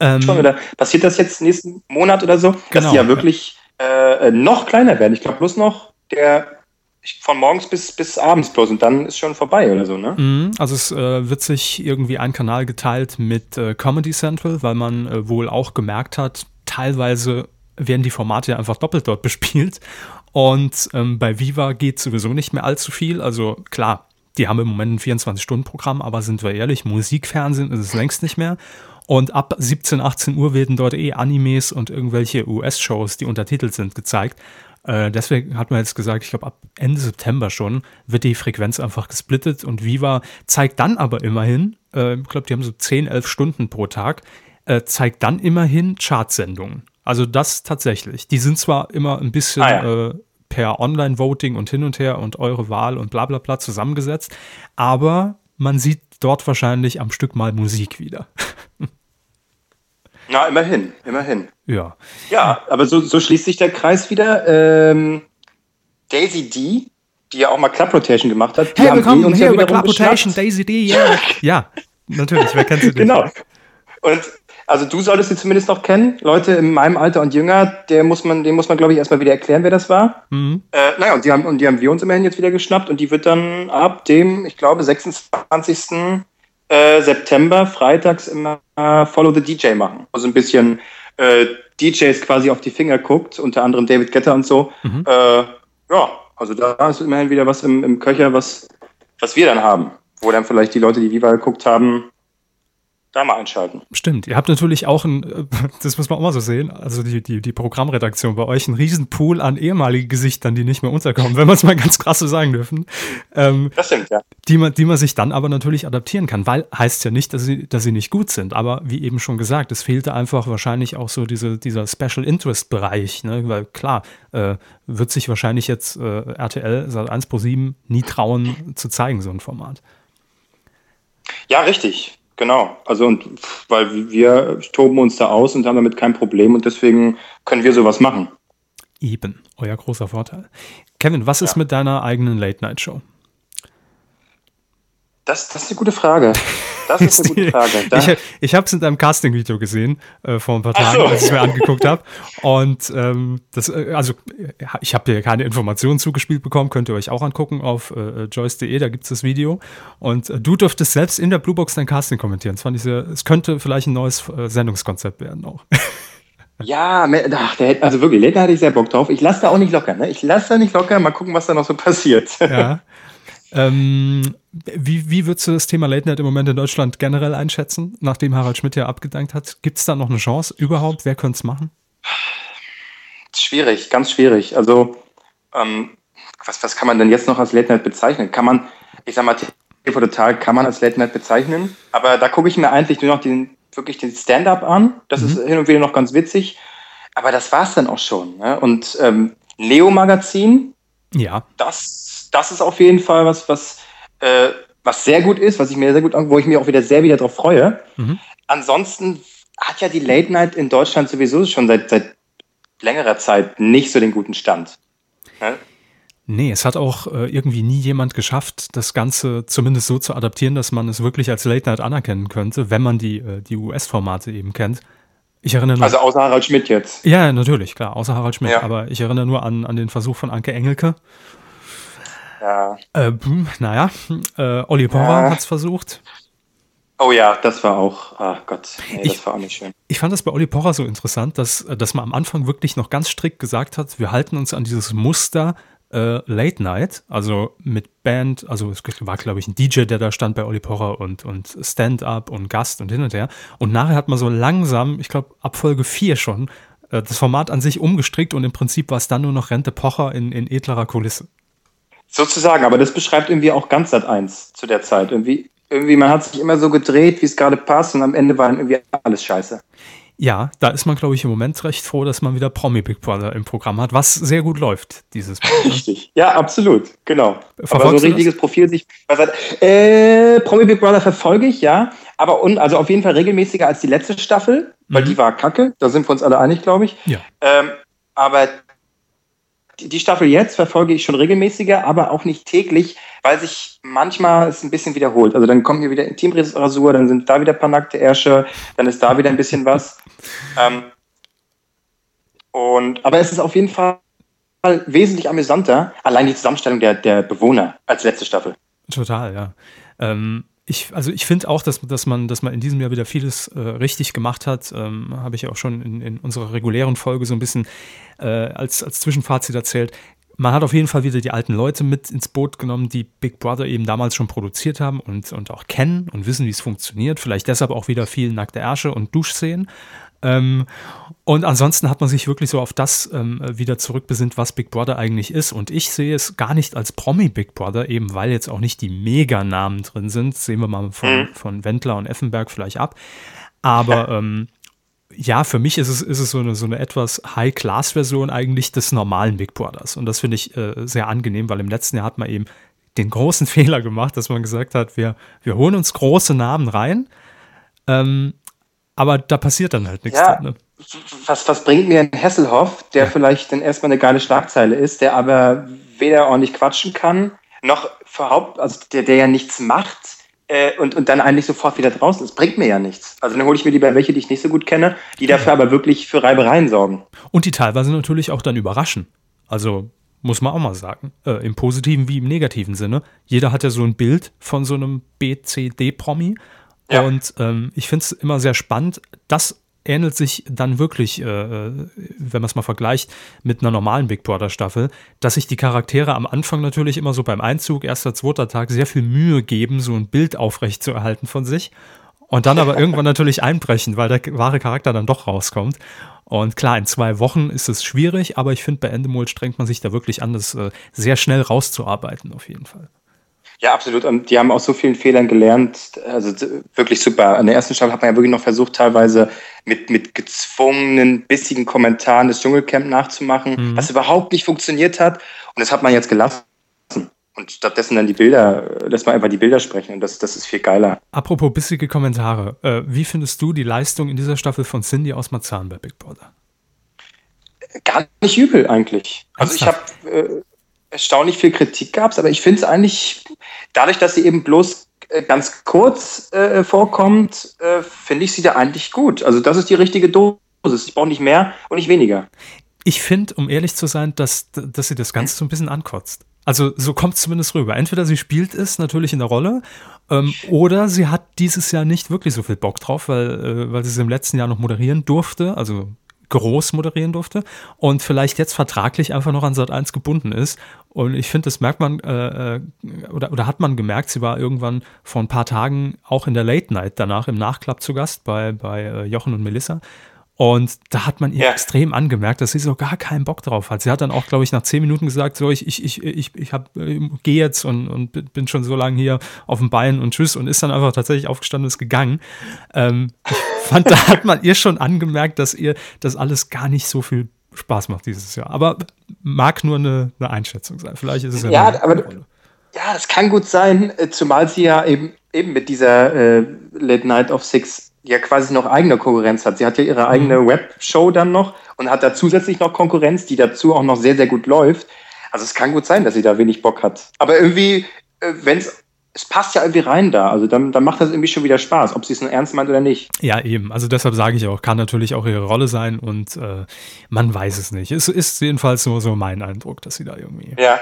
ähm, schon oder passiert das jetzt nächsten Monat oder so, genau, dass die ja wirklich äh, noch kleiner werden? Ich glaube bloß noch der von morgens bis, bis abends bloß und dann ist schon vorbei oder so, ne? Mhm, also es äh, wird sich irgendwie ein Kanal geteilt mit äh, Comedy Central, weil man äh, wohl auch gemerkt hat, teilweise werden die Formate ja einfach doppelt dort bespielt und ähm, bei Viva geht sowieso nicht mehr allzu viel. Also klar, die haben im Moment ein 24-Stunden-Programm, aber sind wir ehrlich, Musikfernsehen ist es längst nicht mehr. Und ab 17, 18 Uhr werden dort eh Animes und irgendwelche US-Shows, die untertitelt sind, gezeigt. Äh, deswegen hat man jetzt gesagt, ich glaube, ab Ende September schon wird die Frequenz einfach gesplittet und Viva zeigt dann aber immerhin, äh, ich glaube, die haben so 10, 11 Stunden pro Tag, äh, zeigt dann immerhin Chartsendungen. Also das tatsächlich. Die sind zwar immer ein bisschen ah, ja. äh, per Online-Voting und hin und her und eure Wahl und bla bla bla zusammengesetzt, aber man sieht dort wahrscheinlich am Stück mal Musik wieder. Na, immerhin, immerhin. Ja. Ja, aber so, so schließt sich der Kreis wieder. Ähm, Daisy D, die ja auch mal Club Rotation gemacht hat. Hey, willkommen hier ja bei Club Rotation, Daisy D, yeah. ja. natürlich, wer kennt sie nicht? Genau. Und also du solltest sie zumindest noch kennen. Leute in meinem Alter und jünger, der muss man, dem muss man, glaube ich, erstmal wieder erklären, wer das war. Mhm. Äh, naja, und die, haben, und die haben wir uns immerhin jetzt wieder geschnappt und die wird dann ab dem, ich glaube, 26. Äh, September freitags immer äh, Follow the DJ machen. Also ein bisschen äh, DJs quasi auf die Finger guckt, unter anderem David Getter und so. Mhm. Äh, ja, also da ist immerhin wieder was im, im Köcher, was, was wir dann haben. Wo dann vielleicht die Leute, die Viva geguckt haben, da mal einschalten. Stimmt. Ihr habt natürlich auch ein, das muss man auch mal so sehen, also die, die, die Programmredaktion bei euch, ein riesen Pool an ehemaligen Gesichtern, die nicht mehr unterkommen, wenn man es mal ganz krass so sagen dürfen. Ähm, das stimmt, ja. Die man, die man sich dann aber natürlich adaptieren kann, weil heißt ja nicht, dass sie, dass sie nicht gut sind. Aber wie eben schon gesagt, es fehlte einfach wahrscheinlich auch so diese, dieser Special Interest Bereich, ne? weil klar, äh, wird sich wahrscheinlich jetzt äh, RTL Sat 1 Pro 7 nie trauen zu zeigen, so ein Format. Ja, richtig. Genau, also und weil wir toben uns da aus und haben damit kein Problem und deswegen können wir sowas machen. Eben, euer großer Vorteil. Kevin, was ja. ist mit deiner eigenen Late-Night-Show? Das, das ist eine gute Frage. Das ist eine gute Frage. Da ich ich habe es in deinem Casting-Video gesehen, äh, vor ein paar Tagen, so. als ich es mir angeguckt habe. Und ähm, das, äh, also ich habe dir keine Informationen zugespielt bekommen, könnt ihr euch auch angucken auf äh, joyce.de, da gibt es das Video. Und äh, du durftest selbst in der Bluebox dein Casting kommentieren. Das fand ich sehr, es könnte vielleicht ein neues äh, Sendungskonzept werden auch. Ja, ach, der, also wirklich, da hatte ich sehr Bock drauf. Ich lasse da auch nicht locker, ne? Ich lasse da nicht locker, mal gucken, was da noch so passiert. Ja. Ähm, wie, wie würdest du das Thema Late Night im Moment in Deutschland generell einschätzen, nachdem Harald Schmidt ja abgedankt hat? Gibt es da noch eine Chance überhaupt? Wer könnte es machen? Schwierig, ganz schwierig. Also, ähm, was, was kann man denn jetzt noch als Late Night bezeichnen? Kann man, ich sag mal, TV Total kann man als Late Night bezeichnen, aber da gucke ich mir eigentlich nur noch den, wirklich den Stand-up an. Das mhm. ist hin und wieder noch ganz witzig. Aber das war es dann auch schon. Ne? Und ähm, Leo Magazin, ja. das das ist auf jeden Fall was, was, äh, was sehr gut ist, was ich mir sehr gut, wo ich mich auch wieder sehr wieder drauf freue. Mhm. Ansonsten hat ja die Late Night in Deutschland sowieso schon seit, seit längerer Zeit nicht so den guten Stand. Ne? Nee, es hat auch äh, irgendwie nie jemand geschafft, das Ganze zumindest so zu adaptieren, dass man es wirklich als Late Night anerkennen könnte, wenn man die, äh, die US-Formate eben kennt. Ich erinnere nur, also außer Harald Schmidt jetzt. Ja, natürlich, klar, außer Harald Schmidt. Ja. Aber ich erinnere nur an, an den Versuch von Anke Engelke. Ja. Äh, naja, äh, Olli Porra ja. hat es versucht. Oh ja, das war auch, ach Gott, nee, ich, das war auch nicht schön. Ich fand das bei Olli Porra so interessant, dass, dass man am Anfang wirklich noch ganz strikt gesagt hat, wir halten uns an dieses Muster äh, Late Night, also mit Band, also es war, glaube ich, ein DJ, der da stand bei Olli Porra und, und Stand-up und Gast und hin und her. Und nachher hat man so langsam, ich glaube, ab Folge 4 schon, äh, das Format an sich umgestrickt und im Prinzip war es dann nur noch Rente Pocher in, in edlerer Kulisse. Sozusagen, aber das beschreibt irgendwie auch ganz Sat 1 zu der Zeit. Irgendwie, irgendwie, man hat sich immer so gedreht, wie es gerade passt, und am Ende war dann irgendwie alles scheiße. Ja, da ist man, glaube ich, im Moment recht froh, dass man wieder Promi Big Brother im Programm hat, was sehr gut läuft dieses Mal. Ne? Richtig, ja, absolut, genau. Verfolgst aber so ein richtiges Profil sich. Äh, Promi Big Brother verfolge ich, ja, aber und, also auf jeden Fall regelmäßiger als die letzte Staffel, weil mhm. die war kacke, da sind wir uns alle einig, glaube ich. Ja. Ähm, aber die Staffel jetzt verfolge ich schon regelmäßiger, aber auch nicht täglich, weil sich manchmal es ein bisschen wiederholt. Also dann kommt hier wieder Intimrasur, dann sind da wieder ein paar nackte Ärsche, dann ist da wieder ein bisschen was. Ähm, und, aber es ist auf jeden Fall wesentlich amüsanter, allein die Zusammenstellung der, der Bewohner als letzte Staffel. Total, ja. Ähm, ich, also ich finde auch, dass, dass, man, dass man in diesem Jahr wieder vieles äh, richtig gemacht hat. Ähm, Habe ich ja auch schon in, in unserer regulären Folge so ein bisschen äh, als, als Zwischenfazit erzählt. man hat auf jeden Fall wieder die alten Leute mit ins Boot genommen, die Big Brother eben damals schon produziert haben und, und auch kennen und wissen, wie es funktioniert. Vielleicht deshalb auch wieder viel nackte Ärsche und Duschszenen. Ähm, und ansonsten hat man sich wirklich so auf das ähm, wieder zurückbesinnt, was Big Brother eigentlich ist. Und ich sehe es gar nicht als Promi Big Brother, eben weil jetzt auch nicht die Meganamen drin sind. sehen wir mal von, mhm. von Wendler und Effenberg vielleicht ab. Aber ähm, ja, für mich ist es, ist es so eine, so eine etwas High-Class-Version eigentlich des normalen Big Brothers. Und das finde ich äh, sehr angenehm, weil im letzten Jahr hat man eben den großen Fehler gemacht, dass man gesagt hat, wir, wir holen uns große Namen rein, ähm, aber da passiert dann halt nichts. Ja, dann, ne? was, was bringt mir ein Hesselhoff, der vielleicht dann erstmal eine geile Schlagzeile ist, der aber weder ordentlich quatschen kann, noch verhaupt, also der, der ja nichts macht, äh, und, und dann eigentlich sofort wieder draußen ist. Bringt mir ja nichts. Also dann hole ich mir lieber welche, die ich nicht so gut kenne, die dafür aber wirklich für Reibereien sorgen. Und die teilweise natürlich auch dann überraschen. Also muss man auch mal sagen. Äh, Im positiven wie im negativen Sinne. Jeder hat ja so ein Bild von so einem BCD-Promi. Ja. Und ähm, ich finde es immer sehr spannend, dass ähnelt sich dann wirklich, äh, äh wenn man es mal vergleicht, mit einer normalen Big Brother Staffel, dass sich die Charaktere am Anfang natürlich immer so beim Einzug, erster, zweiter Tag, sehr viel Mühe geben, so ein Bild aufrecht zu erhalten von sich. Und dann aber irgendwann natürlich einbrechen, weil der wahre Charakter dann doch rauskommt. Und klar, in zwei Wochen ist es schwierig, aber ich finde, bei Endemol strengt man sich da wirklich an, das äh, sehr schnell rauszuarbeiten, auf jeden Fall. Ja, absolut. Und die haben aus so vielen Fehlern gelernt. Also wirklich super. An der ersten Staffel hat man ja wirklich noch versucht, teilweise mit, mit gezwungenen, bissigen Kommentaren das Dschungelcamp nachzumachen, mhm. was überhaupt nicht funktioniert hat. Und das hat man jetzt gelassen. Und stattdessen dann die Bilder, lässt man einfach die Bilder sprechen und das, das ist viel geiler. Apropos bissige Kommentare. Äh, wie findest du die Leistung in dieser Staffel von Cindy aus Marzahn bei Big Brother? Gar nicht übel eigentlich. Also ich habe äh, erstaunlich viel Kritik gab aber ich finde es eigentlich, dadurch, dass sie eben bloß äh, ganz kurz äh, vorkommt, äh, finde ich sie da eigentlich gut. Also das ist die richtige Dosis. Ich brauche nicht mehr und nicht weniger. Ich finde, um ehrlich zu sein, dass, dass sie das Ganze so ein bisschen ankotzt. Also so kommt es zumindest rüber. Entweder sie spielt es natürlich in der Rolle ähm, oder sie hat dieses Jahr nicht wirklich so viel Bock drauf, weil, äh, weil sie es im letzten Jahr noch moderieren durfte. Also groß moderieren durfte und vielleicht jetzt vertraglich einfach noch an Sat 1 gebunden ist. Und ich finde, das merkt man äh, äh, oder, oder hat man gemerkt, sie war irgendwann vor ein paar Tagen auch in der Late Night danach im Nachklapp zu Gast bei, bei äh, Jochen und Melissa. Und da hat man ihr ja. extrem angemerkt, dass sie so gar keinen Bock drauf hat. Sie hat dann auch, glaube ich, nach zehn Minuten gesagt, so, ich, ich, ich, ich, ich hab, äh, gehe jetzt und, und bin schon so lange hier auf dem Bein und tschüss und ist dann einfach tatsächlich aufgestanden und ist gegangen. Ähm, ich fand, da hat man ihr schon angemerkt, dass ihr das alles gar nicht so viel Spaß macht dieses Jahr. Aber mag nur eine, eine Einschätzung sein. Vielleicht ist es ja. Ja, aber ja, das kann gut sein, äh, zumal sie ja eben, eben mit dieser äh, Late Night of Six ja quasi noch eigene Konkurrenz hat. Sie hat ja ihre eigene mhm. Webshow dann noch und hat da zusätzlich noch Konkurrenz, die dazu auch noch sehr, sehr gut läuft. Also es kann gut sein, dass sie da wenig Bock hat. Aber irgendwie, äh, wenn es es passt ja irgendwie rein da. Also dann, dann macht das irgendwie schon wieder Spaß, ob sie es nur ernst meint oder nicht. Ja, eben. Also deshalb sage ich auch, kann natürlich auch ihre Rolle sein und äh, man weiß es nicht. Es ist jedenfalls nur so mein Eindruck, dass sie da irgendwie. Ja.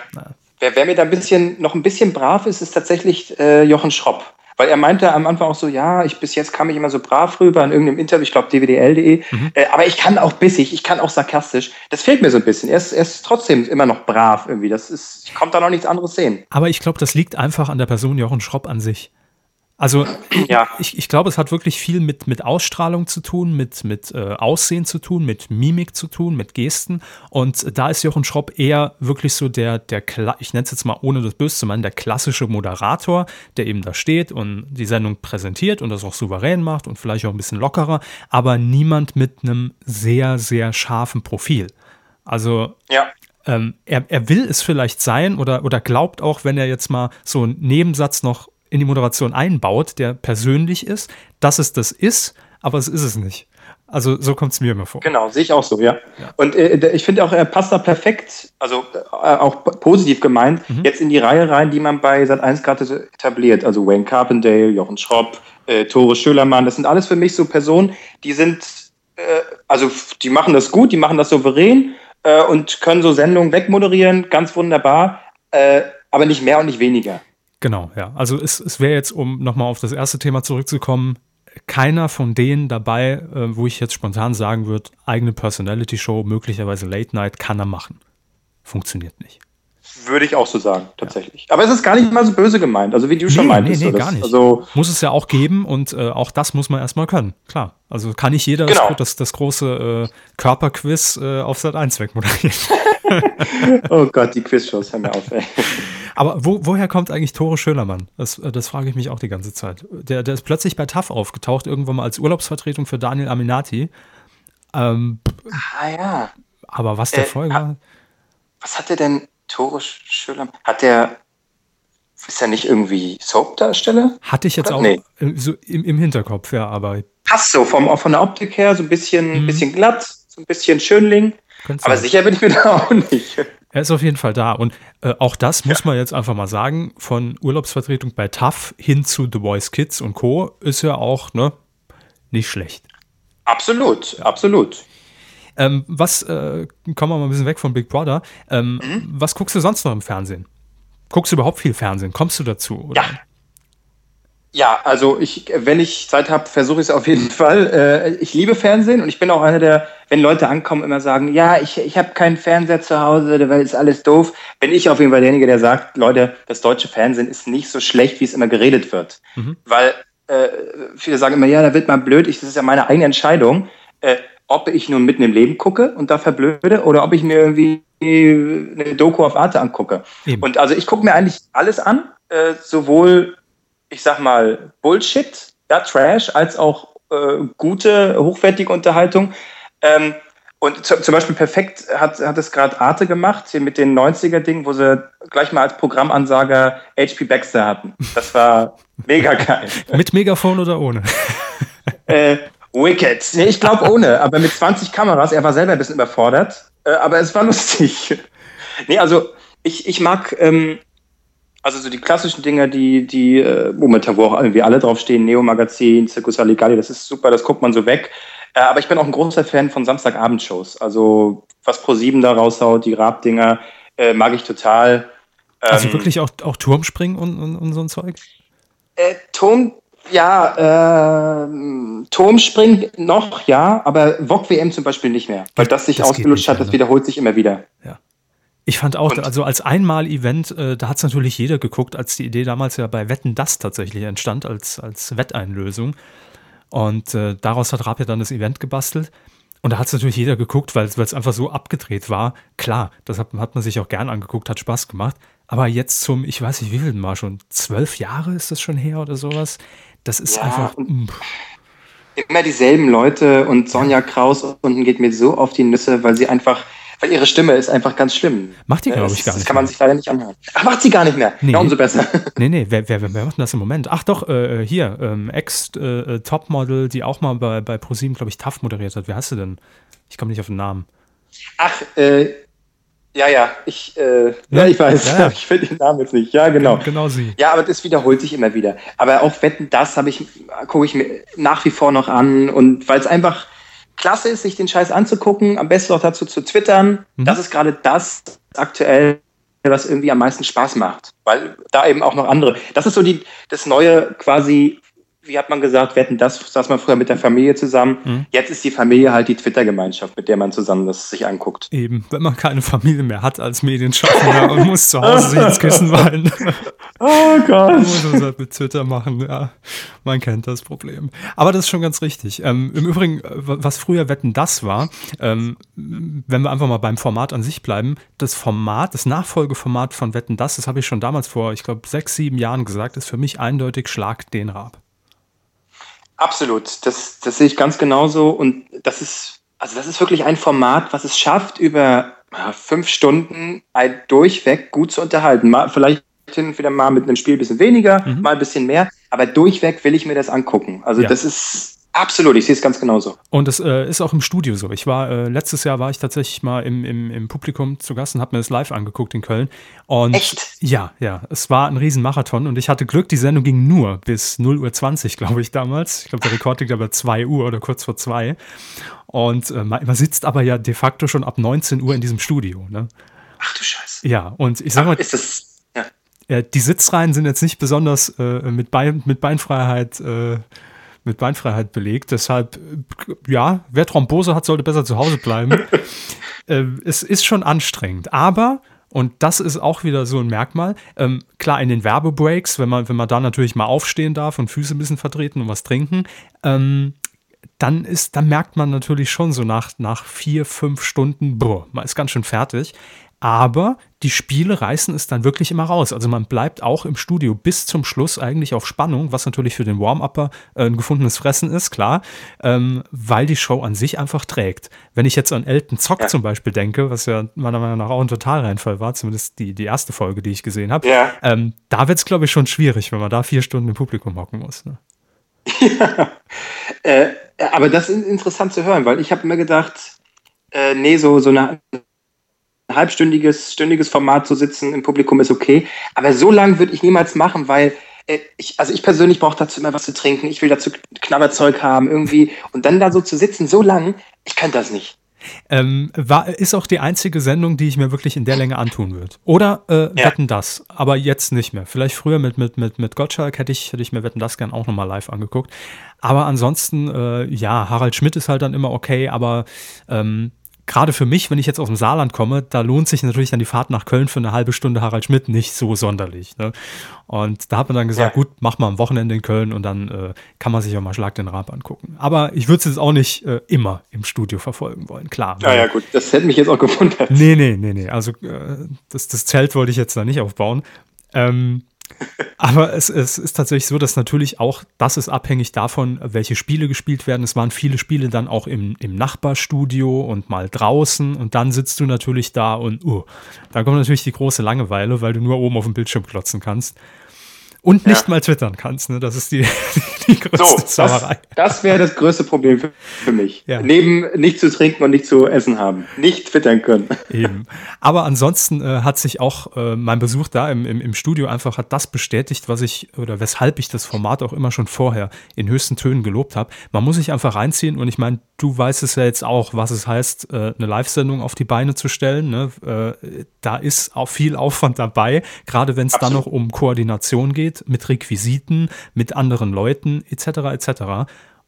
Wer, wer, mir da ein bisschen, noch ein bisschen brav ist, ist tatsächlich äh, Jochen Schropp. Weil er meinte am Anfang auch so, ja, ich bis jetzt kam ich immer so brav rüber in irgendeinem Interview, ich glaube dwdl.de, mhm. äh, aber ich kann auch bissig, ich kann auch sarkastisch. Das fehlt mir so ein bisschen. Er ist, er ist trotzdem immer noch brav irgendwie. Das ist, ich konnte da noch nichts anderes sehen. Aber ich glaube, das liegt einfach an der Person Jochen Schropp an sich. Also ja. ich, ich glaube, es hat wirklich viel mit, mit Ausstrahlung zu tun, mit, mit äh, Aussehen zu tun, mit Mimik zu tun, mit Gesten. Und da ist Jochen Schropp eher wirklich so der, der ich nenne es jetzt mal ohne das Böse zu meinen, der klassische Moderator, der eben da steht und die Sendung präsentiert und das auch souverän macht und vielleicht auch ein bisschen lockerer, aber niemand mit einem sehr, sehr scharfen Profil. Also ja. Ähm, er, er will es vielleicht sein oder, oder glaubt auch, wenn er jetzt mal so einen Nebensatz noch in die Moderation einbaut, der persönlich ist, dass es das ist, aber es ist es nicht. Also so kommt es mir immer vor. Genau, sehe ich auch so, ja. ja. Und äh, ich finde auch, er passt da perfekt, also äh, auch positiv gemeint, mhm. jetzt in die Reihe rein, die man bei Sat1 gerade so etabliert. Also Wayne Carpendale, Jochen Schropp, äh, Tore Schölermann, das sind alles für mich so Personen, die sind, äh, also die machen das gut, die machen das souverän äh, und können so Sendungen wegmoderieren, ganz wunderbar, äh, aber nicht mehr und nicht weniger. Genau, ja. Also es, es wäre jetzt, um nochmal auf das erste Thema zurückzukommen, keiner von denen dabei, äh, wo ich jetzt spontan sagen würde, eigene Personality-Show, möglicherweise Late Night, kann er machen. funktioniert nicht. Würde ich auch so sagen, tatsächlich. Ja. Aber es ist gar nicht mal so böse gemeint, also wie du nee, schon meintest. Nee, nee, so, gar nicht. Also muss es ja auch geben und äh, auch das muss man erstmal können, klar. Also kann nicht jeder genau. das, das, das, große äh, Körperquiz äh, auf Sat 1 wegmoderieren. oh Gott, die Quizshows, hör mir auf, ey. Aber wo, woher kommt eigentlich Tore Schölermann? Das, äh, das frage ich mich auch die ganze Zeit. Der, der ist plötzlich bei TAF aufgetaucht, irgendwann mal als Urlaubsvertretung für Daniel Aminati. Ähm, ah ja. Aber was der äh, Folge war. Was hat der denn, Tore Schölermann? Hat der. Ist er nicht irgendwie Soap-Darsteller? Hatte ich jetzt Oder? auch nee. so im, im Hinterkopf, ja, aber. Passt so, vom, von der Optik her, so ein bisschen, mhm. bisschen glatt, so ein bisschen Schönling. Aber sein. sicher bin ich mir da auch nicht. Er ist auf jeden Fall da. Und äh, auch das muss ja. man jetzt einfach mal sagen, von Urlaubsvertretung bei TAF hin zu The Voice Kids und Co. ist ja auch ne, nicht schlecht. Absolut, ja. absolut. Ähm, was, äh, kommen wir mal ein bisschen weg von Big Brother. Ähm, mhm. Was guckst du sonst noch im Fernsehen? Guckst du überhaupt viel Fernsehen? Kommst du dazu? Oder? Ja, ja, also ich, wenn ich Zeit habe, versuche ich es auf jeden Fall. Äh, ich liebe Fernsehen und ich bin auch einer der, wenn Leute ankommen, immer sagen, ja, ich, ich habe keinen Fernseher zu Hause, weil ist alles doof. Bin ich auf jeden Fall derjenige, der sagt, Leute, das deutsche Fernsehen ist nicht so schlecht, wie es immer geredet wird. Mhm. Weil äh, viele sagen immer, ja, da wird man blöd. Ich, das ist ja meine eigene Entscheidung, äh, ob ich nun mitten im Leben gucke und da verblöde oder ob ich mir irgendwie eine Doku auf Arte angucke. Eben. Und also ich gucke mir eigentlich alles an, äh, sowohl ich sag mal, Bullshit, ja, Trash, als auch äh, gute, hochwertige Unterhaltung. Ähm, und zum Beispiel perfekt hat, hat es gerade Arte gemacht, hier mit den 90er-Dingen, wo sie gleich mal als Programmansager HP Baxter hatten. Das war mega geil. mit Megafon oder ohne? äh, Wicked. Nee, ich glaube ohne, aber mit 20 Kameras. Er war selber ein bisschen überfordert, äh, aber es war lustig. nee, also ich, ich mag ähm, also so die klassischen Dinge, die, die äh, momentan, wo auch irgendwie alle draufstehen, Neo-Magazin, Circus Aligali, das ist super, das guckt man so weg. Äh, aber ich bin auch ein großer Fan von Samstagabendshows. Also was Pro7 da raushaut, die Rab-Dinger, äh, mag ich total. Also ähm, wirklich auch, auch Turmspringen und, und, und so ein Zeug? Äh, Turm, ja, äh, Turmspringen noch, ja, aber VOG WM zum Beispiel nicht mehr. Weil das sich das ausgelutscht hat, das ne? wiederholt sich immer wieder. Ja. Ich fand auch, und also als Einmal-Event, äh, da hat es natürlich jeder geguckt, als die Idee damals ja bei Wetten das tatsächlich entstand, als, als Wetteinlösung. Und äh, daraus hat Raab ja dann das Event gebastelt. Und da hat es natürlich jeder geguckt, weil es einfach so abgedreht war. Klar, das hat, hat, man sich auch gern angeguckt, hat Spaß gemacht. Aber jetzt zum, ich weiß nicht, wie viel mal schon, zwölf Jahre ist das schon her oder sowas. Das ist ja, einfach. Immer dieselben Leute und Sonja Kraus unten geht mir so auf die Nüsse, weil sie einfach weil ihre Stimme ist einfach ganz schlimm. Macht die, glaube ich, gar nicht. Das kann man sich leider nicht anhören. Ach, macht sie gar nicht mehr. Nee. Ja, umso besser. Nee, nee, wer, wer, wer macht denn das im Moment? Ach doch, äh, hier, ähm, Ex-Topmodel, äh, die auch mal bei, bei ProSieben, glaube ich, TAF moderiert hat. Wer hast du denn? Ich komme nicht auf den Namen. Ach, äh, ja, ja, ich, äh, ja, ja, ich weiß, ja, ja. ich finde den Namen jetzt nicht. Ja, genau. Genau sie. Ja, aber das wiederholt sich immer wieder. Aber auch Wetten, das habe ich, gucke ich mir nach wie vor noch an und weil es einfach klasse ist, sich den Scheiß anzugucken, am besten auch dazu zu twittern. Mhm. Das ist gerade das aktuell, was irgendwie am meisten Spaß macht. Weil da eben auch noch andere. Das ist so die, das neue quasi wie hat man gesagt, wetten das saß man früher mit der Familie zusammen. Mhm. Jetzt ist die Familie halt die Twitter-Gemeinschaft, mit der man zusammen das sich anguckt. Eben, wenn man keine Familie mehr hat als Medienschaffender und muss zu Hause sich ins Kissen weinen. Oh Gott. muss man halt mit Twitter machen, ja. Man kennt das Problem. Aber das ist schon ganz richtig. Ähm, Im Übrigen, äh, was früher Wetten das war, ähm, wenn wir einfach mal beim Format an sich bleiben, das Format, das Nachfolgeformat von Wetten das, das habe ich schon damals vor, ich glaube, sechs, sieben Jahren gesagt, ist für mich eindeutig Schlag den Rab. Absolut, das, das sehe ich ganz genauso. Und das ist, also das ist wirklich ein Format, was es schafft, über ja, fünf Stunden ein durchweg gut zu unterhalten. Mal, vielleicht hin und wieder mal mit einem Spiel ein bisschen weniger, mhm. mal ein bisschen mehr, aber durchweg will ich mir das angucken. Also ja. das ist Absolut, ich sehe es ganz genauso. Und es äh, ist auch im Studio so. Ich war äh, letztes Jahr war ich tatsächlich mal im, im, im Publikum zu Gast und habe mir das live angeguckt in Köln. Und Echt? Ja, ja. Es war ein Riesenmarathon und ich hatte Glück, die Sendung ging nur bis 0.20 Uhr, glaube ich, damals. Ich glaube, der Rekord liegt aber 2 Uhr oder kurz vor 2. Und äh, man, sitzt aber ja de facto schon ab 19 Uhr in diesem Studio. Ne? Ach du Scheiße. Ja, und ich sag mal. ist das. Ja. die Sitzreihen sind jetzt nicht besonders äh, mit, Bein, mit Beinfreiheit äh, mit Beinfreiheit belegt. Deshalb, ja, wer Thrombose hat, sollte besser zu Hause bleiben. äh, es ist schon anstrengend, aber und das ist auch wieder so ein Merkmal. Ähm, klar, in den Werbebreaks, wenn man, wenn man da natürlich mal aufstehen darf und Füße ein bisschen vertreten und was trinken, ähm, dann ist, dann merkt man natürlich schon so nach, nach vier, fünf Stunden, boah, man ist ganz schön fertig. Aber die Spiele reißen es dann wirklich immer raus. Also man bleibt auch im Studio bis zum Schluss eigentlich auf Spannung, was natürlich für den Warm-Upper äh, ein gefundenes Fressen ist, klar, ähm, weil die Show an sich einfach trägt. Wenn ich jetzt an Elton Zock ja. zum Beispiel denke, was ja meiner Meinung nach auch ein Totalreinfall war, zumindest die, die erste Folge, die ich gesehen habe, ja. ähm, da wird es, glaube ich, schon schwierig, wenn man da vier Stunden im Publikum hocken muss. Ne? Ja, äh, aber das ist interessant zu hören, weil ich habe immer gedacht, äh, nee, so, so eine halbstündiges, stündiges Format zu sitzen im Publikum ist okay. Aber so lang würde ich niemals machen, weil äh, ich, also ich persönlich brauche dazu immer was zu trinken. Ich will dazu Knabberzeug haben irgendwie. Und dann da so zu sitzen, so lang, ich kann das nicht. Ähm, war, ist auch die einzige Sendung, die ich mir wirklich in der Länge antun würde. Oder äh, ja. Wetten das, aber jetzt nicht mehr. Vielleicht früher mit, mit, mit, mit Gottschalk hätte ich, hätte ich mir Wetten das gern auch nochmal live angeguckt. Aber ansonsten, äh, ja, Harald Schmidt ist halt dann immer okay, aber ähm, gerade für mich, wenn ich jetzt aus dem Saarland komme, da lohnt sich natürlich dann die Fahrt nach Köln für eine halbe Stunde Harald Schmidt nicht so sonderlich. Ne? Und da hat man dann gesagt, ja. gut, mach mal am Wochenende in Köln und dann äh, kann man sich auch mal Schlag den Rab angucken. Aber ich würde es jetzt auch nicht äh, immer im Studio verfolgen wollen, klar. Ja, ja, gut, das hätte mich jetzt auch gewundert. Nee, nee, nee, nee. Also äh, das, das Zelt wollte ich jetzt da nicht aufbauen. Ähm, aber es, es, ist tatsächlich so, dass natürlich auch das ist abhängig davon, welche Spiele gespielt werden. Es waren viele Spiele dann auch im, im Nachbarstudio und mal draußen und dann sitzt du natürlich da und uh, dann kommt natürlich die große Langeweile, weil du nur oben auf dem Bildschirm klotzen kannst und nicht ja. mal twittern kannst. Ne? Das ist die, die größte so. Das, das wäre das größte Problem für, für mich. Ja. Neben nicht zu trinken und nicht zu essen haben. Nicht twittern können. Eben. Aber ansonsten äh, hat sich auch äh, mein Besuch da im, im, im Studio einfach hat das bestätigt, was ich oder weshalb ich das Format auch immer schon vorher in höchsten Tönen gelobt habe. Man muss sich einfach reinziehen und ich meine, du weißt es ja jetzt auch, was es heißt, äh, eine Live-Sendung auf die Beine zu stellen. Ne? Äh, da ist auch viel Aufwand dabei, gerade wenn es dann noch um Koordination geht mit Requisiten, mit anderen Leuten etc. etc.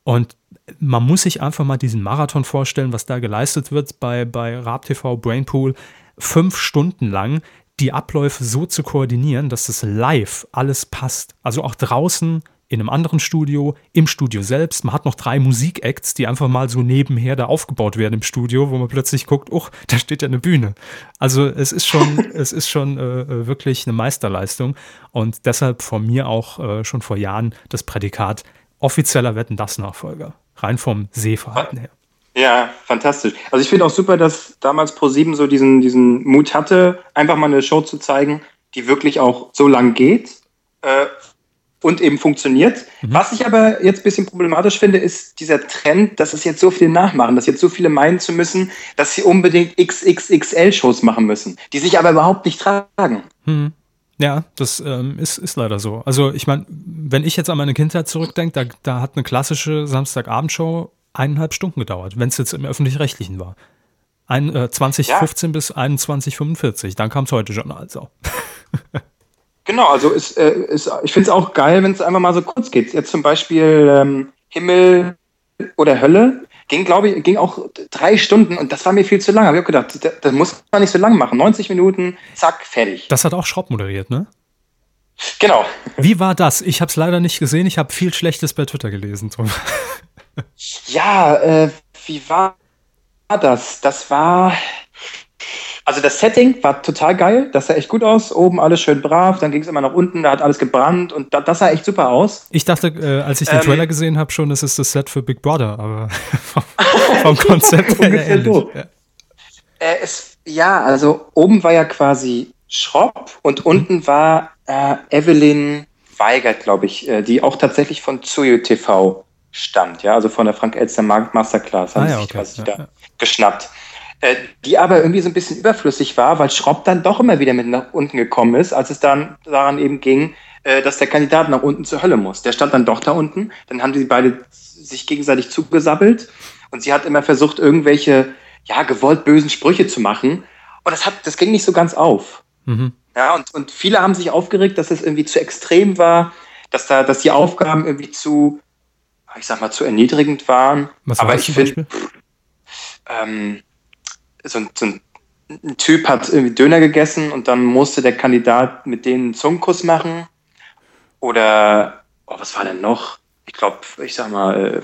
Und man muss sich einfach mal diesen Marathon vorstellen, was da geleistet wird bei, bei RabTV Brainpool. Fünf Stunden lang die Abläufe so zu koordinieren, dass das live alles passt. Also auch draußen in einem anderen Studio, im Studio selbst. Man hat noch drei Musikacts, die einfach mal so nebenher da aufgebaut werden im Studio, wo man plötzlich guckt, oh, da steht ja eine Bühne. Also es ist schon, es ist schon äh, äh, wirklich eine Meisterleistung und deshalb von mir auch äh, schon vor Jahren das Prädikat offizieller Wetten das Nachfolger, rein vom Sehverhalten her. Ja, fantastisch. Also ich finde auch super, dass damals Pro7 so diesen, diesen Mut hatte, einfach mal eine Show zu zeigen, die wirklich auch so lang geht. Äh, und eben funktioniert. Mhm. Was ich aber jetzt ein bisschen problematisch finde, ist dieser Trend, dass es jetzt so viele nachmachen, dass jetzt so viele meinen zu müssen, dass sie unbedingt XXXL-Shows machen müssen, die sich aber überhaupt nicht tragen. Mhm. Ja, das ähm, ist, ist leider so. Also ich meine, wenn ich jetzt an meine Kindheit zurückdenke, da, da hat eine klassische Samstagabendshow eineinhalb Stunden gedauert, wenn es jetzt im öffentlich-rechtlichen war. Ein, äh, 2015 ja. bis 2145, dann kam es heute schon also. Genau, also ist, äh, ist, ich finde es auch geil, wenn es einfach mal so kurz geht. Jetzt zum Beispiel ähm, Himmel oder Hölle ging, glaube ich, ging auch drei Stunden und das war mir viel zu lang. Habe ich auch gedacht, das, das, muss man nicht so lang machen. 90 Minuten, zack, fertig. Das hat auch Schraub moderiert, ne? Genau. Wie war das? Ich habe es leider nicht gesehen. Ich habe viel Schlechtes bei Twitter gelesen. ja, äh, wie war das? Das war also das Setting war total geil, das sah echt gut aus. Oben alles schön brav, dann ging es immer nach unten, da hat alles gebrannt und da, das sah echt super aus. Ich dachte, äh, als ich den ähm, Trailer gesehen habe, schon, das ist das Set für Big Brother, aber vom, Konzept her ähnlich. Ja. Äh, es, ja, also oben war ja quasi Schropp und mhm. unten war äh, Evelyn Weigert, glaube ich, äh, die auch tatsächlich von Zuyo TV stammt, ja, also von der Frank Elster Masterclass haben ah, ja, sich okay. quasi ja, da ja. geschnappt. Äh, die aber irgendwie so ein bisschen überflüssig war, weil Schropp dann doch immer wieder mit nach unten gekommen ist, als es dann daran eben ging, äh, dass der Kandidat nach unten zur Hölle muss. Der stand dann doch da unten, dann haben die beide sich gegenseitig zugesabbelt und sie hat immer versucht, irgendwelche, ja, gewollt bösen Sprüche zu machen und das hat, das ging nicht so ganz auf. Mhm. Ja, und, und viele haben sich aufgeregt, dass es irgendwie zu extrem war, dass da, dass die Aufgaben irgendwie zu, ich sag mal, zu erniedrigend waren. Was war Aber ich finde, ähm, so ein, so ein, ein Typ hat irgendwie Döner gegessen und dann musste der Kandidat mit denen einen Zungenkuss machen. Oder, oh, was war denn noch? Ich glaube, ich sag mal, äh,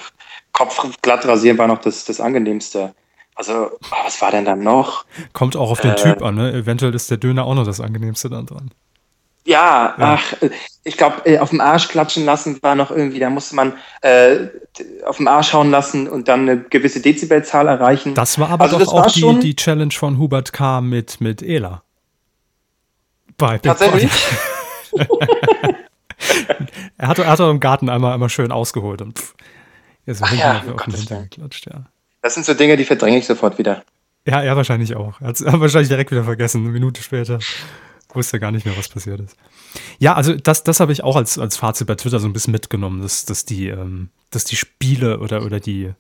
Kopf glatt rasieren war noch das, das angenehmste. Also, oh, was war denn dann noch? Kommt auch auf den äh, Typ an, ne? Eventuell ist der Döner auch noch das angenehmste dann dran. Ja, ja. ach, ich glaube, äh, auf dem Arsch klatschen lassen war noch irgendwie, da musste man äh, auf dem Arsch hauen lassen und dann eine gewisse Dezibelzahl erreichen. Das war aber also doch auch die, die Challenge von Hubert K. mit, mit Ela. Bei Tatsächlich? er hat, er hat im Garten einmal, einmal schön ausgeholt und pff, ist Ach ja, auf, den Hintern geklatscht, ja. Das sind so Dinge, die verdränge ich sofort wieder. Ja, er wahrscheinlich auch. Er hat es wahrscheinlich direkt wieder vergessen, eine Minute später. Wusste gar nicht mehr, was passiert ist. Ja, also das, das habe ich auch als, als Fazit bei Twitter so ein bisschen mitgenommen, dass, dass, die, ähm, dass die Spiele oder, oder die,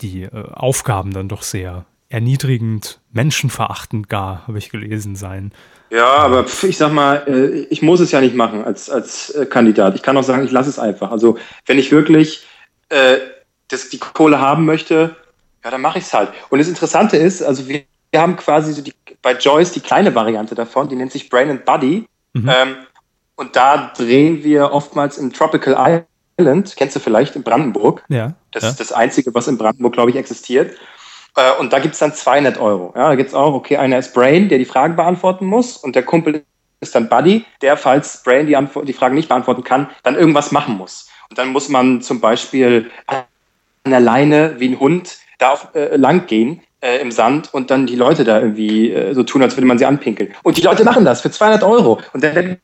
die äh, Aufgaben dann doch sehr erniedrigend, menschenverachtend gar, habe ich gelesen, sein. Ja, aber ich sag mal, äh, ich muss es ja nicht machen als, als äh, Kandidat. Ich kann auch sagen, ich lasse es einfach. Also wenn ich wirklich äh, das, die Kohle haben möchte, ja, dann mache ich es halt. Und das Interessante ist, also wir, wir haben quasi so die, bei Joyce die kleine Variante davon, die nennt sich Brain and Body. Mhm. Ähm, und da drehen wir oftmals im Tropical Island, kennst du vielleicht in Brandenburg. Ja. Das ja. ist das Einzige, was in Brandenburg, glaube ich, existiert. Äh, und da gibt es dann 200 Euro. Ja, da gibt es auch, okay, einer ist Brain, der die Fragen beantworten muss und der Kumpel ist dann Buddy, der, falls Brain die, Antwort, die Fragen nicht beantworten kann, dann irgendwas machen muss. Und dann muss man zum Beispiel an der Leine wie ein Hund da auf, äh, lang gehen äh, im Sand und dann die Leute da irgendwie äh, so tun, als würde man sie anpinkeln. Und die Leute machen das für 200 Euro. Und dann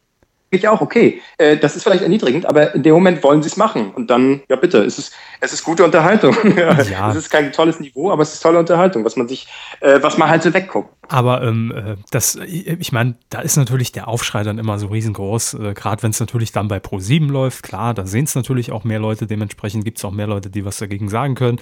ich auch, okay, äh, das ist vielleicht erniedrigend, aber in dem Moment wollen sie es machen. Und dann, ja bitte, es ist, es ist gute Unterhaltung. ja. Es ist kein tolles Niveau, aber es ist tolle Unterhaltung, was man sich, äh, was man halt so wegguckt. Aber ähm, äh, das, ich meine, da ist natürlich der Aufschrei dann immer so riesengroß, äh, gerade wenn es natürlich dann bei Pro7 läuft, klar, da sehen es natürlich auch mehr Leute, dementsprechend gibt es auch mehr Leute, die was dagegen sagen können.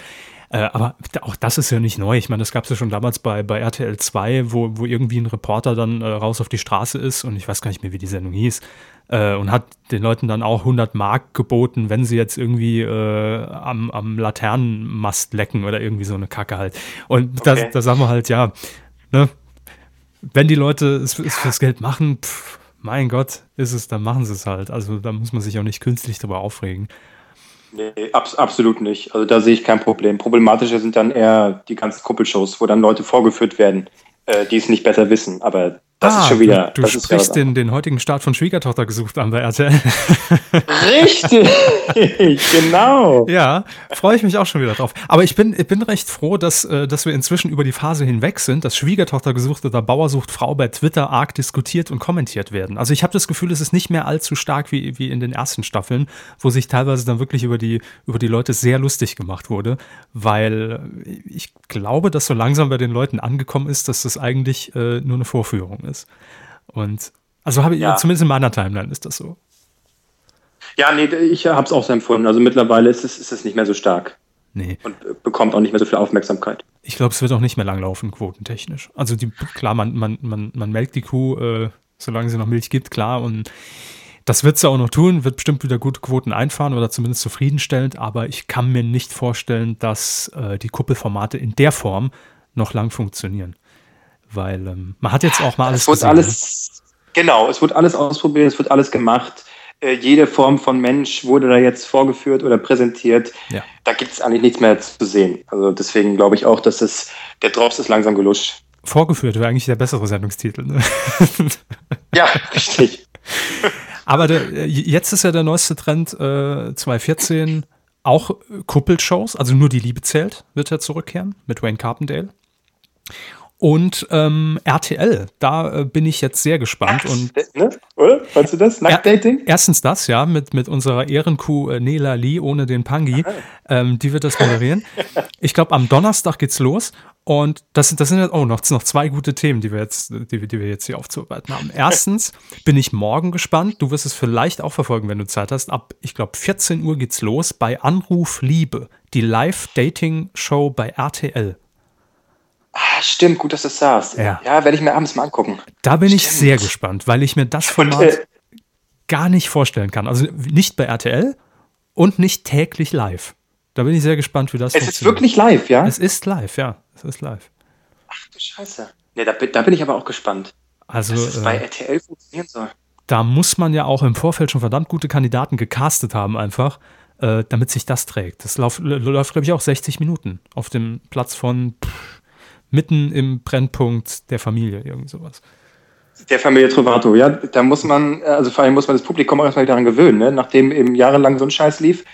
Äh, aber auch das ist ja nicht neu. Ich meine, das gab es ja schon damals bei, bei RTL 2, wo, wo irgendwie ein Reporter dann äh, raus auf die Straße ist und ich weiß gar nicht mehr, wie die Sendung hieß. Äh, und hat den Leuten dann auch 100 Mark geboten, wenn sie jetzt irgendwie äh, am, am Laternenmast lecken oder irgendwie so eine Kacke halt. Und okay. da, da sagen wir halt, ja, ne, wenn die Leute es, es fürs Geld machen, pff, mein Gott, ist es, dann machen sie es halt. Also da muss man sich auch nicht künstlich darüber aufregen. Nee, abs absolut nicht. Also da sehe ich kein Problem. Problematischer sind dann eher die ganzen Kuppelshows, wo dann Leute vorgeführt werden, äh, die es nicht besser wissen. Aber das ah, ist schon wieder. Du, du sprichst den, den heutigen Start von Schwiegertochter gesucht an bei RTL. Richtig, genau. Ja, freue ich mich auch schon wieder drauf. Aber ich bin, ich bin recht froh, dass, äh, dass wir inzwischen über die Phase hinweg sind, dass Schwiegertochter gesucht oder Bauer sucht Frau bei Twitter arg diskutiert und kommentiert werden. Also ich habe das Gefühl, es ist nicht mehr allzu stark wie, wie in den ersten Staffeln, wo sich teilweise dann wirklich über die, über die Leute sehr lustig gemacht wurde, weil ich glaube, dass so langsam bei den Leuten angekommen ist, dass das eigentlich äh, nur eine Vorführung ist ist. Und also habe ich, ja. zumindest in meiner Timeline ist das so. Ja, nee, ich habe es auch so empfunden. Also mittlerweile ist es, ist es nicht mehr so stark. Nee. Und bekommt auch nicht mehr so viel Aufmerksamkeit. Ich glaube, es wird auch nicht mehr langlaufen, quotentechnisch. Also die, klar, man, man, man, man melkt die Kuh, äh, solange sie noch Milch gibt, klar. Und das wird sie auch noch tun, wird bestimmt wieder gute Quoten einfahren oder zumindest zufriedenstellend, aber ich kann mir nicht vorstellen, dass äh, die Kuppelformate in der Form noch lang funktionieren. Weil ähm, man hat jetzt auch mal alles. Es wird alles, genau, es wird alles ausprobiert, es wird alles gemacht. Äh, jede Form von Mensch wurde da jetzt vorgeführt oder präsentiert. Ja. Da gibt es eigentlich nichts mehr zu sehen. Also deswegen glaube ich auch, dass es, der Drops ist langsam geluscht. Vorgeführt wäre eigentlich der bessere Sendungstitel. Ne? ja, richtig. Aber der, jetzt ist ja der neueste Trend äh, 2014 auch Kuppelshows, also nur die Liebe zählt, wird er zurückkehren mit Wayne Carpendale. Und ähm, RTL, da äh, bin ich jetzt sehr gespannt. Und, ne? Oder? Fandst du das? Nacktdating? Erstens das, ja, mit, mit unserer Ehrenkuh äh, Nela Lee ohne den Pangi. Ähm, die wird das moderieren. ich glaube, am Donnerstag geht's los. Und das, das sind jetzt, oh, noch, noch zwei gute Themen, die wir jetzt, die, die wir jetzt hier aufzuarbeiten haben. Erstens bin ich morgen gespannt. Du wirst es vielleicht auch verfolgen, wenn du Zeit hast. Ab, ich glaube, 14 Uhr geht's los bei Anruf Liebe, die Live-Dating-Show bei RTL. Ah, stimmt, gut, dass du das sagst. Ja, ja werde ich mir abends mal angucken. Da bin stimmt. ich sehr gespannt, weil ich mir das Format und, äh, gar nicht vorstellen kann. Also nicht bei RTL und nicht täglich live. Da bin ich sehr gespannt, wie das Es ist wirklich live, ja? Es ist live, ja. Es ist live. Ach, du Scheiße. Ja, da, da bin ich aber auch gespannt. Also, dass es bei äh, RTL funktionieren soll. Da muss man ja auch im Vorfeld schon verdammt gute Kandidaten gecastet haben, einfach, äh, damit sich das trägt. Das lauf, läuft, glaube ich, auch 60 Minuten auf dem Platz von pff, mitten im Brennpunkt der Familie, irgend sowas. Der Familie Trovato, ja, da muss man, also vor allem muss man das Publikum auch erstmal daran gewöhnen, ne? nachdem eben jahrelang so ein Scheiß lief.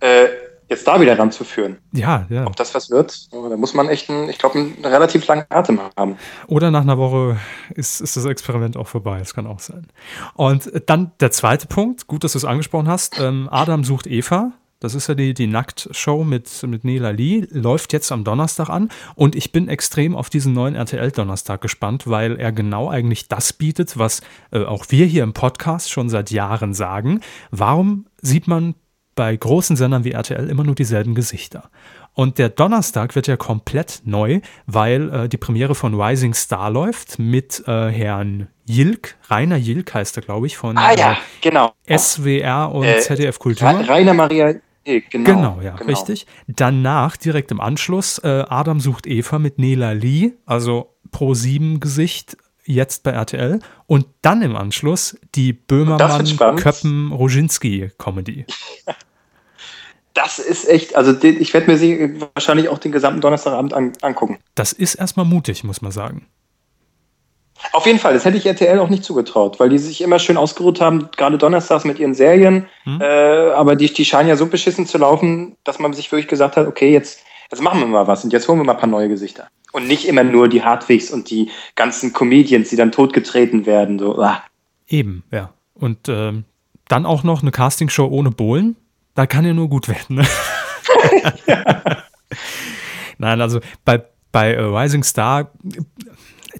Äh, jetzt da wieder ranzuführen. Ja, ja. Ob das was wird, da muss man echt, einen, ich glaube, einen relativ langen Atem haben. Oder nach einer Woche ist, ist das Experiment auch vorbei. Das kann auch sein. Und dann der zweite Punkt, gut, dass du es angesprochen hast. Ähm, Adam sucht Eva. Das ist ja die, die Nackt-Show mit, mit Nela Lee, läuft jetzt am Donnerstag an und ich bin extrem auf diesen neuen RTL-Donnerstag gespannt, weil er genau eigentlich das bietet, was äh, auch wir hier im Podcast schon seit Jahren sagen. Warum sieht man bei großen Sendern wie RTL immer nur dieselben Gesichter. Und der Donnerstag wird ja komplett neu, weil äh, die Premiere von Rising Star läuft mit äh, Herrn Jilk, Rainer Jilk heißt er, glaube ich, von ah, ja, äh, genau. SWR und äh, ZDF Kultur. Rainer Maria Jilk, genau. Genau, ja, genau. richtig. Danach, direkt im Anschluss, äh, Adam sucht Eva mit Nela Lee, also Pro 7 Gesicht jetzt bei RTL und dann im Anschluss die Böhmermann-Köppen-Roginski-Comedy. Das ist echt, also ich werde mir sie wahrscheinlich auch den gesamten Donnerstagabend an, angucken. Das ist erstmal mutig, muss man sagen. Auf jeden Fall, das hätte ich RTL auch nicht zugetraut, weil die sich immer schön ausgeruht haben, gerade donnerstags mit ihren Serien. Hm. Äh, aber die, die scheinen ja so beschissen zu laufen, dass man sich wirklich gesagt hat, okay, jetzt, jetzt machen wir mal was und jetzt holen wir mal ein paar neue Gesichter. Und nicht immer nur die Hartwigs und die ganzen Comedians, die dann totgetreten werden. So. Ah. Eben, ja. Und ähm, dann auch noch eine Castingshow ohne Bohlen. Da kann ja nur gut werden. Ne? ja. Nein, also bei, bei Rising Star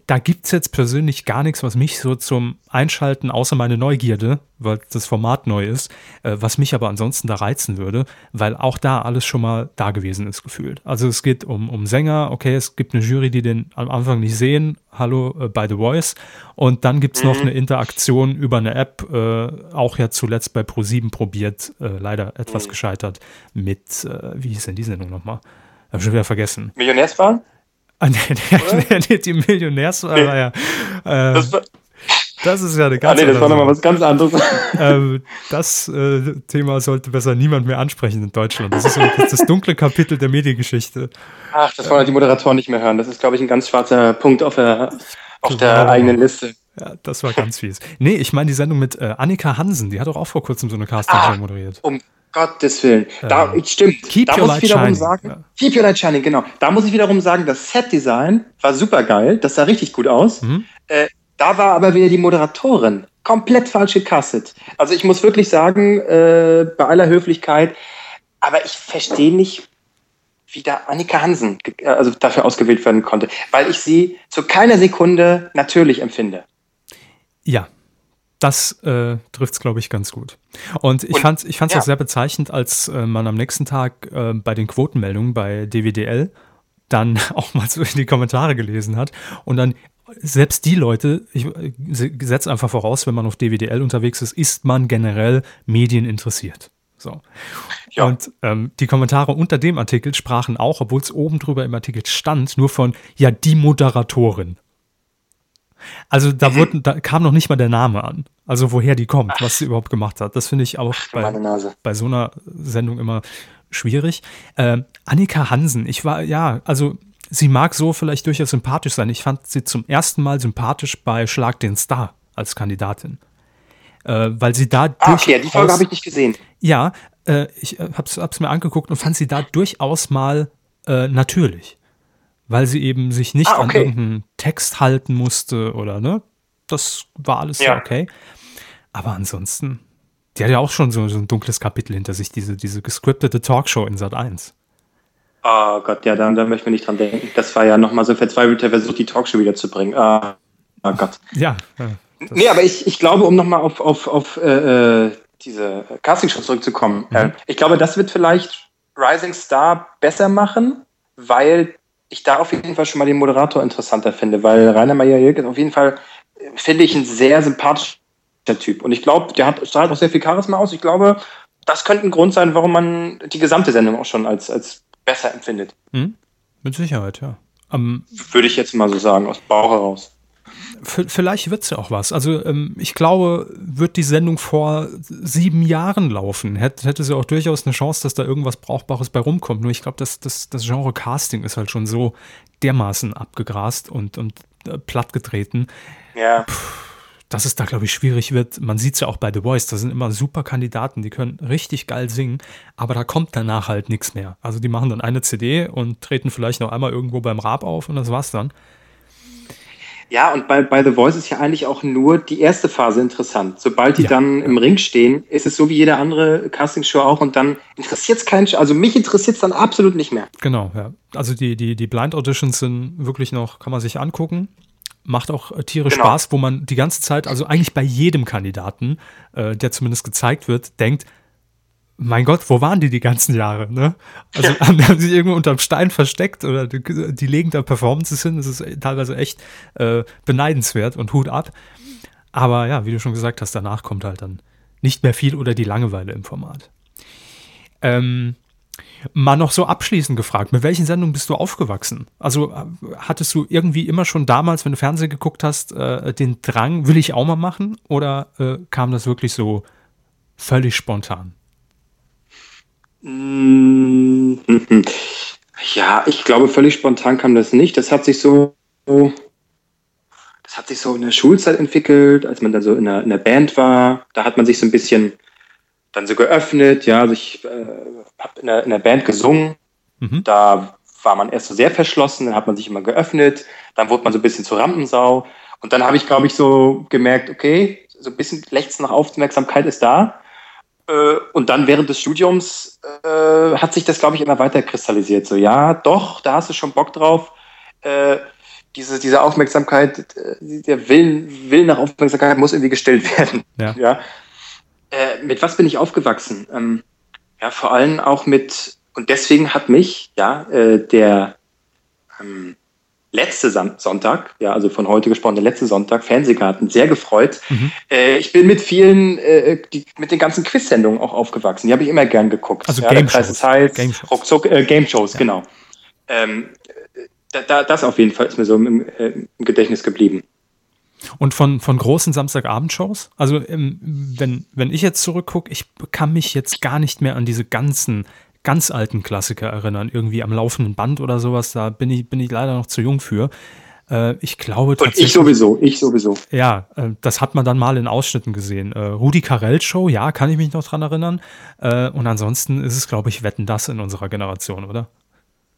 da gibt es jetzt persönlich gar nichts, was mich so zum Einschalten, außer meine Neugierde, weil das Format neu ist, äh, was mich aber ansonsten da reizen würde, weil auch da alles schon mal da gewesen ist, gefühlt. Also es geht um, um Sänger, okay, es gibt eine Jury, die den am Anfang nicht sehen, hallo äh, by The Voice, und dann gibt es mhm. noch eine Interaktion über eine App, äh, auch ja zuletzt bei Pro7 probiert, äh, leider etwas mhm. gescheitert, mit, äh, wie hieß denn die Sendung nochmal? Hab schon wieder vergessen. Millionärsfahren? Ah, nee, nee, die Millionärsfahrer, nee. ja. Äh, das, das, ist ja eine ganz ah, nee, das war nochmal was ganz anderes. Ähm, das äh, Thema sollte besser niemand mehr ansprechen in Deutschland. Das ist so das, das dunkle Kapitel der Mediengeschichte. Ach, das wollen die Moderatoren nicht mehr hören. Das ist, glaube ich, ein ganz schwarzer Punkt auf der, auf der eigenen Liste. Ja, das war ganz fies. Nee, ich meine die Sendung mit äh, Annika Hansen, die hat doch auch vor kurzem so eine Casting-Show ah, moderiert. Um Gottes Willen. Da, äh, stimmt. Keep da your muss ich wiederum shining. sagen, ja. Keep Your Light Shining, genau. Da muss ich wiederum sagen, das Set-Design war super geil. Das sah richtig gut aus. Mhm. Äh, da war aber wieder die Moderatorin komplett falsch gecastet. Also ich muss wirklich sagen, äh, bei aller Höflichkeit, aber ich verstehe nicht, wie da Annika Hansen äh, also dafür ausgewählt werden konnte, weil ich sie zu keiner Sekunde natürlich empfinde. Ja, das äh, trifft es, glaube ich, ganz gut. Und ich fand es ich fand's ja. auch sehr bezeichnend, als äh, man am nächsten Tag äh, bei den Quotenmeldungen bei DWDL dann auch mal so in die Kommentare gelesen hat und dann selbst die Leute, ich setze einfach voraus, wenn man auf DWDL unterwegs ist, ist man generell medieninteressiert. So. Ja. Und ähm, die Kommentare unter dem Artikel sprachen auch, obwohl es oben drüber im Artikel stand, nur von, ja, die Moderatorin. Also da, mhm. wurde, da kam noch nicht mal der Name an. Also woher die kommt, was sie überhaupt gemacht hat. Das finde ich auch bei, bei, so einer Sendung immer schwierig. Äh, Annika Hansen, ich war, ja, also sie mag so vielleicht durchaus sympathisch sein. Ich fand sie zum ersten Mal sympathisch bei Schlag den Star als Kandidatin. Äh, weil sie da ah, okay, die Folge habe ich nicht gesehen. Ja, äh, ich äh, habe es mir angeguckt und fand sie da durchaus mal äh, natürlich weil sie eben sich nicht ah, okay. an irgendeinen Text halten musste oder ne. Das war alles ja. okay. Aber ansonsten, die hat ja auch schon so, so, ein dunkles Kapitel hinter sich, diese, diese gescriptete Talkshow in Sat 1. Oh Gott, ja, da, da möchte ich nicht dran denken. Das war ja nochmal so ein verzweifelter Versuch, die Talkshow wiederzubringen. Ah, oh Gott. Ja. ja nee, aber ich, ich glaube, um nochmal auf, auf, auf äh, äh diese Castingshow zurückzukommen, mhm. äh, ich glaube, das wird vielleicht Rising Star besser machen, weil ich da auf jeden Fall schon mal den Moderator interessanter finde, weil Rainer Meyer-Jürg ist auf jeden Fall, finde ich, ein sehr sympathischer Typ. Und ich glaube, der hat, strahlt auch sehr viel Charisma aus. Ich glaube, das könnte ein Grund sein, warum man die gesamte Sendung auch schon als, als besser empfindet. Mhm. Mit Sicherheit, ja. Ähm, Würde ich jetzt mal so sagen, aus Bauch heraus vielleicht wird es ja auch was. Also ähm, ich glaube, wird die Sendung vor sieben Jahren laufen, hätte, hätte sie auch durchaus eine Chance, dass da irgendwas Brauchbares bei rumkommt. Nur ich glaube, das, das, das Genre Casting ist halt schon so dermaßen abgegrast und, und äh, plattgetreten. Ja. Puh, dass es da, glaube ich, schwierig wird. Man sieht es ja auch bei The Voice, da sind immer super Kandidaten, die können richtig geil singen, aber da kommt danach halt nichts mehr. Also die machen dann eine CD und treten vielleicht noch einmal irgendwo beim Rab auf und das war's dann. Ja, und bei, bei The Voice ist ja eigentlich auch nur die erste Phase interessant. Sobald die ja. dann im Ring stehen, ist es so wie jede andere Castingshow auch und dann interessiert es keinen, also mich interessiert es dann absolut nicht mehr. Genau, ja. Also die, die, die Blind Auditions sind wirklich noch, kann man sich angucken. Macht auch äh, tierisch genau. Spaß, wo man die ganze Zeit, also eigentlich bei jedem Kandidaten, äh, der zumindest gezeigt wird, denkt, mein Gott, wo waren die die ganzen Jahre? Ne? Also ja. haben, haben sich irgendwo unterm Stein versteckt oder die, die, legen da Performances hin. Das ist teilweise echt äh, beneidenswert und Hut ab. Aber ja, wie du schon gesagt hast, danach kommt halt dann nicht mehr viel oder die Langeweile im Format. Ähm, mal noch so abschließend gefragt, mit welchen Sendungen bist du aufgewachsen? Also äh, hattest du irgendwie immer schon damals, wenn du Fernsehen geguckt hast, äh, den Drang, will ich auch mal machen? Oder äh, kam das wirklich so völlig spontan? Mm, ja, ich glaube, völlig spontan kam das nicht. Das hat sich so, das hat sich so in der Schulzeit entwickelt, als man da so in der, in der Band war. Da hat man sich so ein bisschen dann so geöffnet. Ja, also ich äh, habe in, in der, Band gesungen. Mhm. Da war man erst so sehr verschlossen, dann hat man sich immer geöffnet. Dann wurde man so ein bisschen zur Rampensau. Und dann habe ich, glaube ich, so gemerkt, okay, so ein bisschen Lechzen nach Aufmerksamkeit ist da. Äh, und dann während des Studiums äh, hat sich das, glaube ich, immer weiter kristallisiert. So, ja, doch, da hast du schon Bock drauf. Äh, diese, diese Aufmerksamkeit, äh, der Willen, Willen nach Aufmerksamkeit muss irgendwie gestellt werden. Ja. ja. Äh, mit was bin ich aufgewachsen? Ähm, ja, vor allem auch mit, und deswegen hat mich, ja, der, ähm, letzte Sonntag, ja, also von heute gesprochen, der letzte Sonntag, Fernsehgarten, sehr gefreut. Mhm. Äh, ich bin mit vielen, äh, die, mit den ganzen Quiz-Sendungen auch aufgewachsen. Die habe ich immer gern geguckt. Also ja, Game Shows. Heiß, Game Shows. Ruckzuck, äh, Game Shows, ja. genau. Ähm, da, da, das auf jeden Fall ist mir so im, äh, im Gedächtnis geblieben. Und von, von großen Samstagabendshows? Also, ähm, wenn, wenn ich jetzt zurückgucke, ich kann mich jetzt gar nicht mehr an diese ganzen ganz alten Klassiker erinnern, irgendwie am laufenden Band oder sowas. Da bin ich, bin ich leider noch zu jung für. Äh, ich glaube tatsächlich. Und ich sowieso, ich sowieso. Ja, äh, das hat man dann mal in Ausschnitten gesehen. Äh, Rudi Carell Show, ja, kann ich mich noch dran erinnern. Äh, und ansonsten ist es, glaube ich, Wetten das in unserer Generation, oder?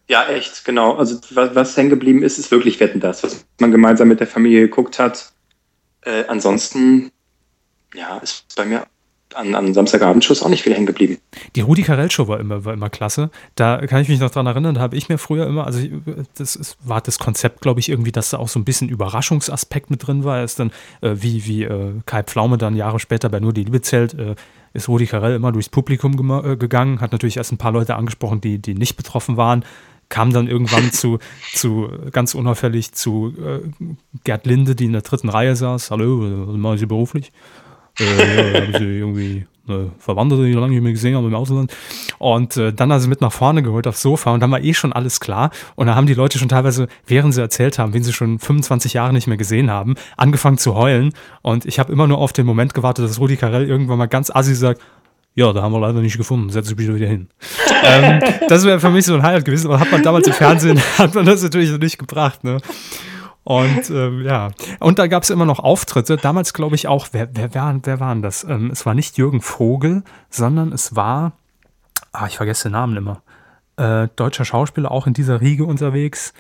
Ja, echt, genau. Also was, was hängen geblieben ist, ist wirklich Wetten das, was man gemeinsam mit der Familie geguckt hat. Äh, ansonsten, ja, ist bei mir an, an Samstagabendschuss auch nicht viel hängen geblieben. Die Rudi Carell Show war immer, war immer klasse. Da kann ich mich noch dran erinnern, da habe ich mir früher immer, also das ist, war das Konzept, glaube ich, irgendwie, dass da auch so ein bisschen Überraschungsaspekt mit drin war. Er ist dann, äh, wie, wie äh, Kai Pflaume dann Jahre später bei Nur die Liebe zählt, äh, ist Rudi Carell immer durchs Publikum äh, gegangen, hat natürlich erst ein paar Leute angesprochen, die, die nicht betroffen waren, kam dann irgendwann zu, zu ganz unauffällig zu äh, Gerd Linde, die in der dritten Reihe saß. Hallo, was machen Sie beruflich? Äh, ja, irgendwie eine Verwandte, die lange nicht mehr gesehen haben im Ausland. Und äh, dann haben sie mit nach vorne geholt aufs Sofa und dann war eh schon alles klar. Und da haben die Leute schon teilweise, während sie erzählt haben, wen sie schon 25 Jahre nicht mehr gesehen haben, angefangen zu heulen. Und ich habe immer nur auf den Moment gewartet, dass Rudi Carell irgendwann mal ganz assi sagt, ja, da haben wir leider nicht gefunden, setz dich wieder hin. ähm, das wäre für mich so ein Highlight gewesen, aber hat man damals im Fernsehen, hat man das natürlich noch nicht gebracht. Ne? Und ähm, ja, und da gab es immer noch Auftritte. Damals glaube ich auch, wer, wer, wer, wer waren das? Ähm, es war nicht Jürgen Vogel, sondern es war, ah, ich vergesse den Namen immer, äh, deutscher Schauspieler, auch in dieser Riege unterwegs.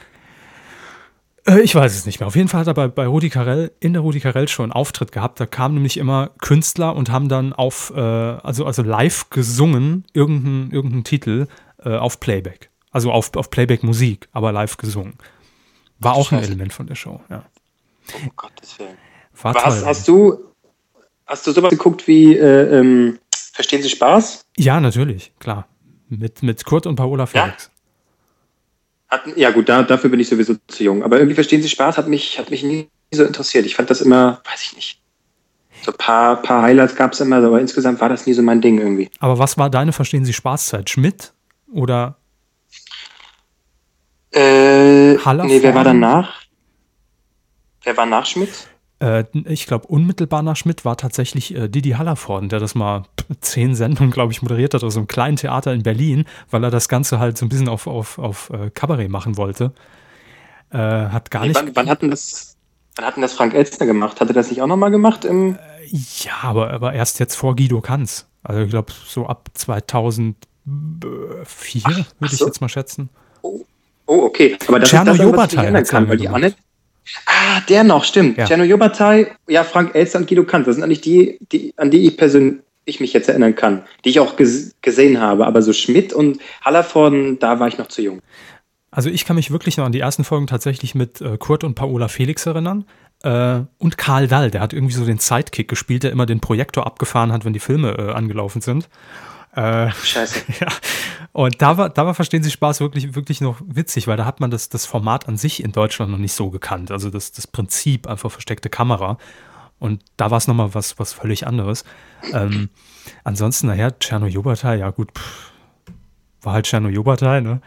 Äh, ich weiß es nicht mehr. Auf jeden Fall hat er bei, bei Rudi Carell, in der Rudi Carell schon einen Auftritt gehabt. Da kamen nämlich immer Künstler und haben dann auf, äh, also, also live gesungen, irgendeinen irgendein Titel äh, auf Playback. Also auf, auf Playback-Musik, aber live gesungen. War auch ein Element von der Show, ja. Um Gottes Willen. War toll, hast, hast, du, hast du sowas geguckt wie äh, ähm, Verstehen Sie Spaß? Ja, natürlich, klar. Mit, mit Kurt und Paola Felix. Ja, hat, ja gut, da, dafür bin ich sowieso zu jung. Aber irgendwie Verstehen Sie Spaß hat mich, hat mich nie so interessiert. Ich fand das immer, weiß ich nicht. So ein paar, paar Highlights gab es immer, aber insgesamt war das nie so mein Ding irgendwie. Aber was war deine Verstehen Sie Spaßzeit? Schmidt oder Äh, nee, wer war danach? Wer war nach Schmidt? Äh, ich glaube, unmittelbar nach Schmidt war tatsächlich äh, Didi Hallervorden, der das mal zehn Sendungen, glaube ich, moderiert hat aus so einem kleinen Theater in Berlin, weil er das Ganze halt so ein bisschen auf, auf, auf äh, Kabarett machen wollte. Äh, hat gar nee, nicht. Wann, wann hat denn das, wann hat denn das Frank Elstner gemacht? Hat er das nicht auch nochmal gemacht? Im äh, ja, aber, aber erst jetzt vor Guido Kanz. Also ich glaube, so ab 2004 würde ich so. jetzt mal schätzen. Oh, okay. Aber das Tscherno ist das, was ich ändern kann, weil die Annette Ah, der noch, stimmt. Ja. Tschernojobatai, ja, Frank Elster und Guido Kant. Das sind eigentlich die, die, an die ich persönlich mich jetzt erinnern kann, die ich auch ges gesehen habe. Aber so Schmidt und Hallervorden, da war ich noch zu jung. Also ich kann mich wirklich noch an die ersten Folgen tatsächlich mit äh, Kurt und Paola Felix erinnern. Äh, und Karl Dall, der hat irgendwie so den Sidekick gespielt, der immer den Projektor abgefahren hat, wenn die Filme äh, angelaufen sind. Äh, Scheiße. ja. Und da war, da war Verstehen Sie Spaß wirklich, wirklich noch witzig, weil da hat man das, das Format an sich in Deutschland noch nicht so gekannt. Also das, das Prinzip einfach versteckte Kamera. Und da war es nochmal was, was völlig anderes. Ähm, ansonsten, naja, Tschernojobatai, ja gut, pff, war halt Tschernojobatai, ne?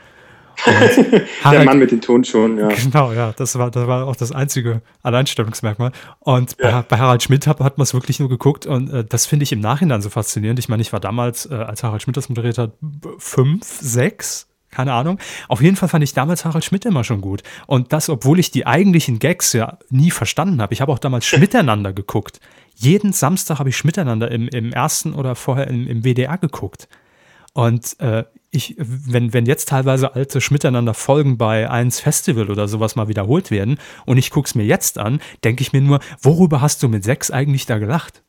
Der Mann mit den Tonschuhen, ja. Genau, ja, das war, das war auch das einzige Alleinstellungsmerkmal. Und ja. bei, bei, Harald Schmidt hat, hat man es wirklich nur geguckt und äh, das finde ich im Nachhinein so faszinierend. Ich meine, ich war damals, äh, als Harald Schmidt das moderiert hat, fünf, sechs, keine Ahnung. Auf jeden Fall fand ich damals Harald Schmidt immer schon gut. Und das, obwohl ich die eigentlichen Gags ja nie verstanden habe. Ich habe auch damals Schmiteinander geguckt. Jeden Samstag habe ich Schmiteinander im, im ersten oder vorher im, im WDR geguckt. Und äh, ich, wenn, wenn jetzt teilweise alte Schmiteinander Folgen bei 1 Festival oder sowas mal wiederholt werden und ich gucke es mir jetzt an, denke ich mir nur, worüber hast du mit sechs eigentlich da gelacht?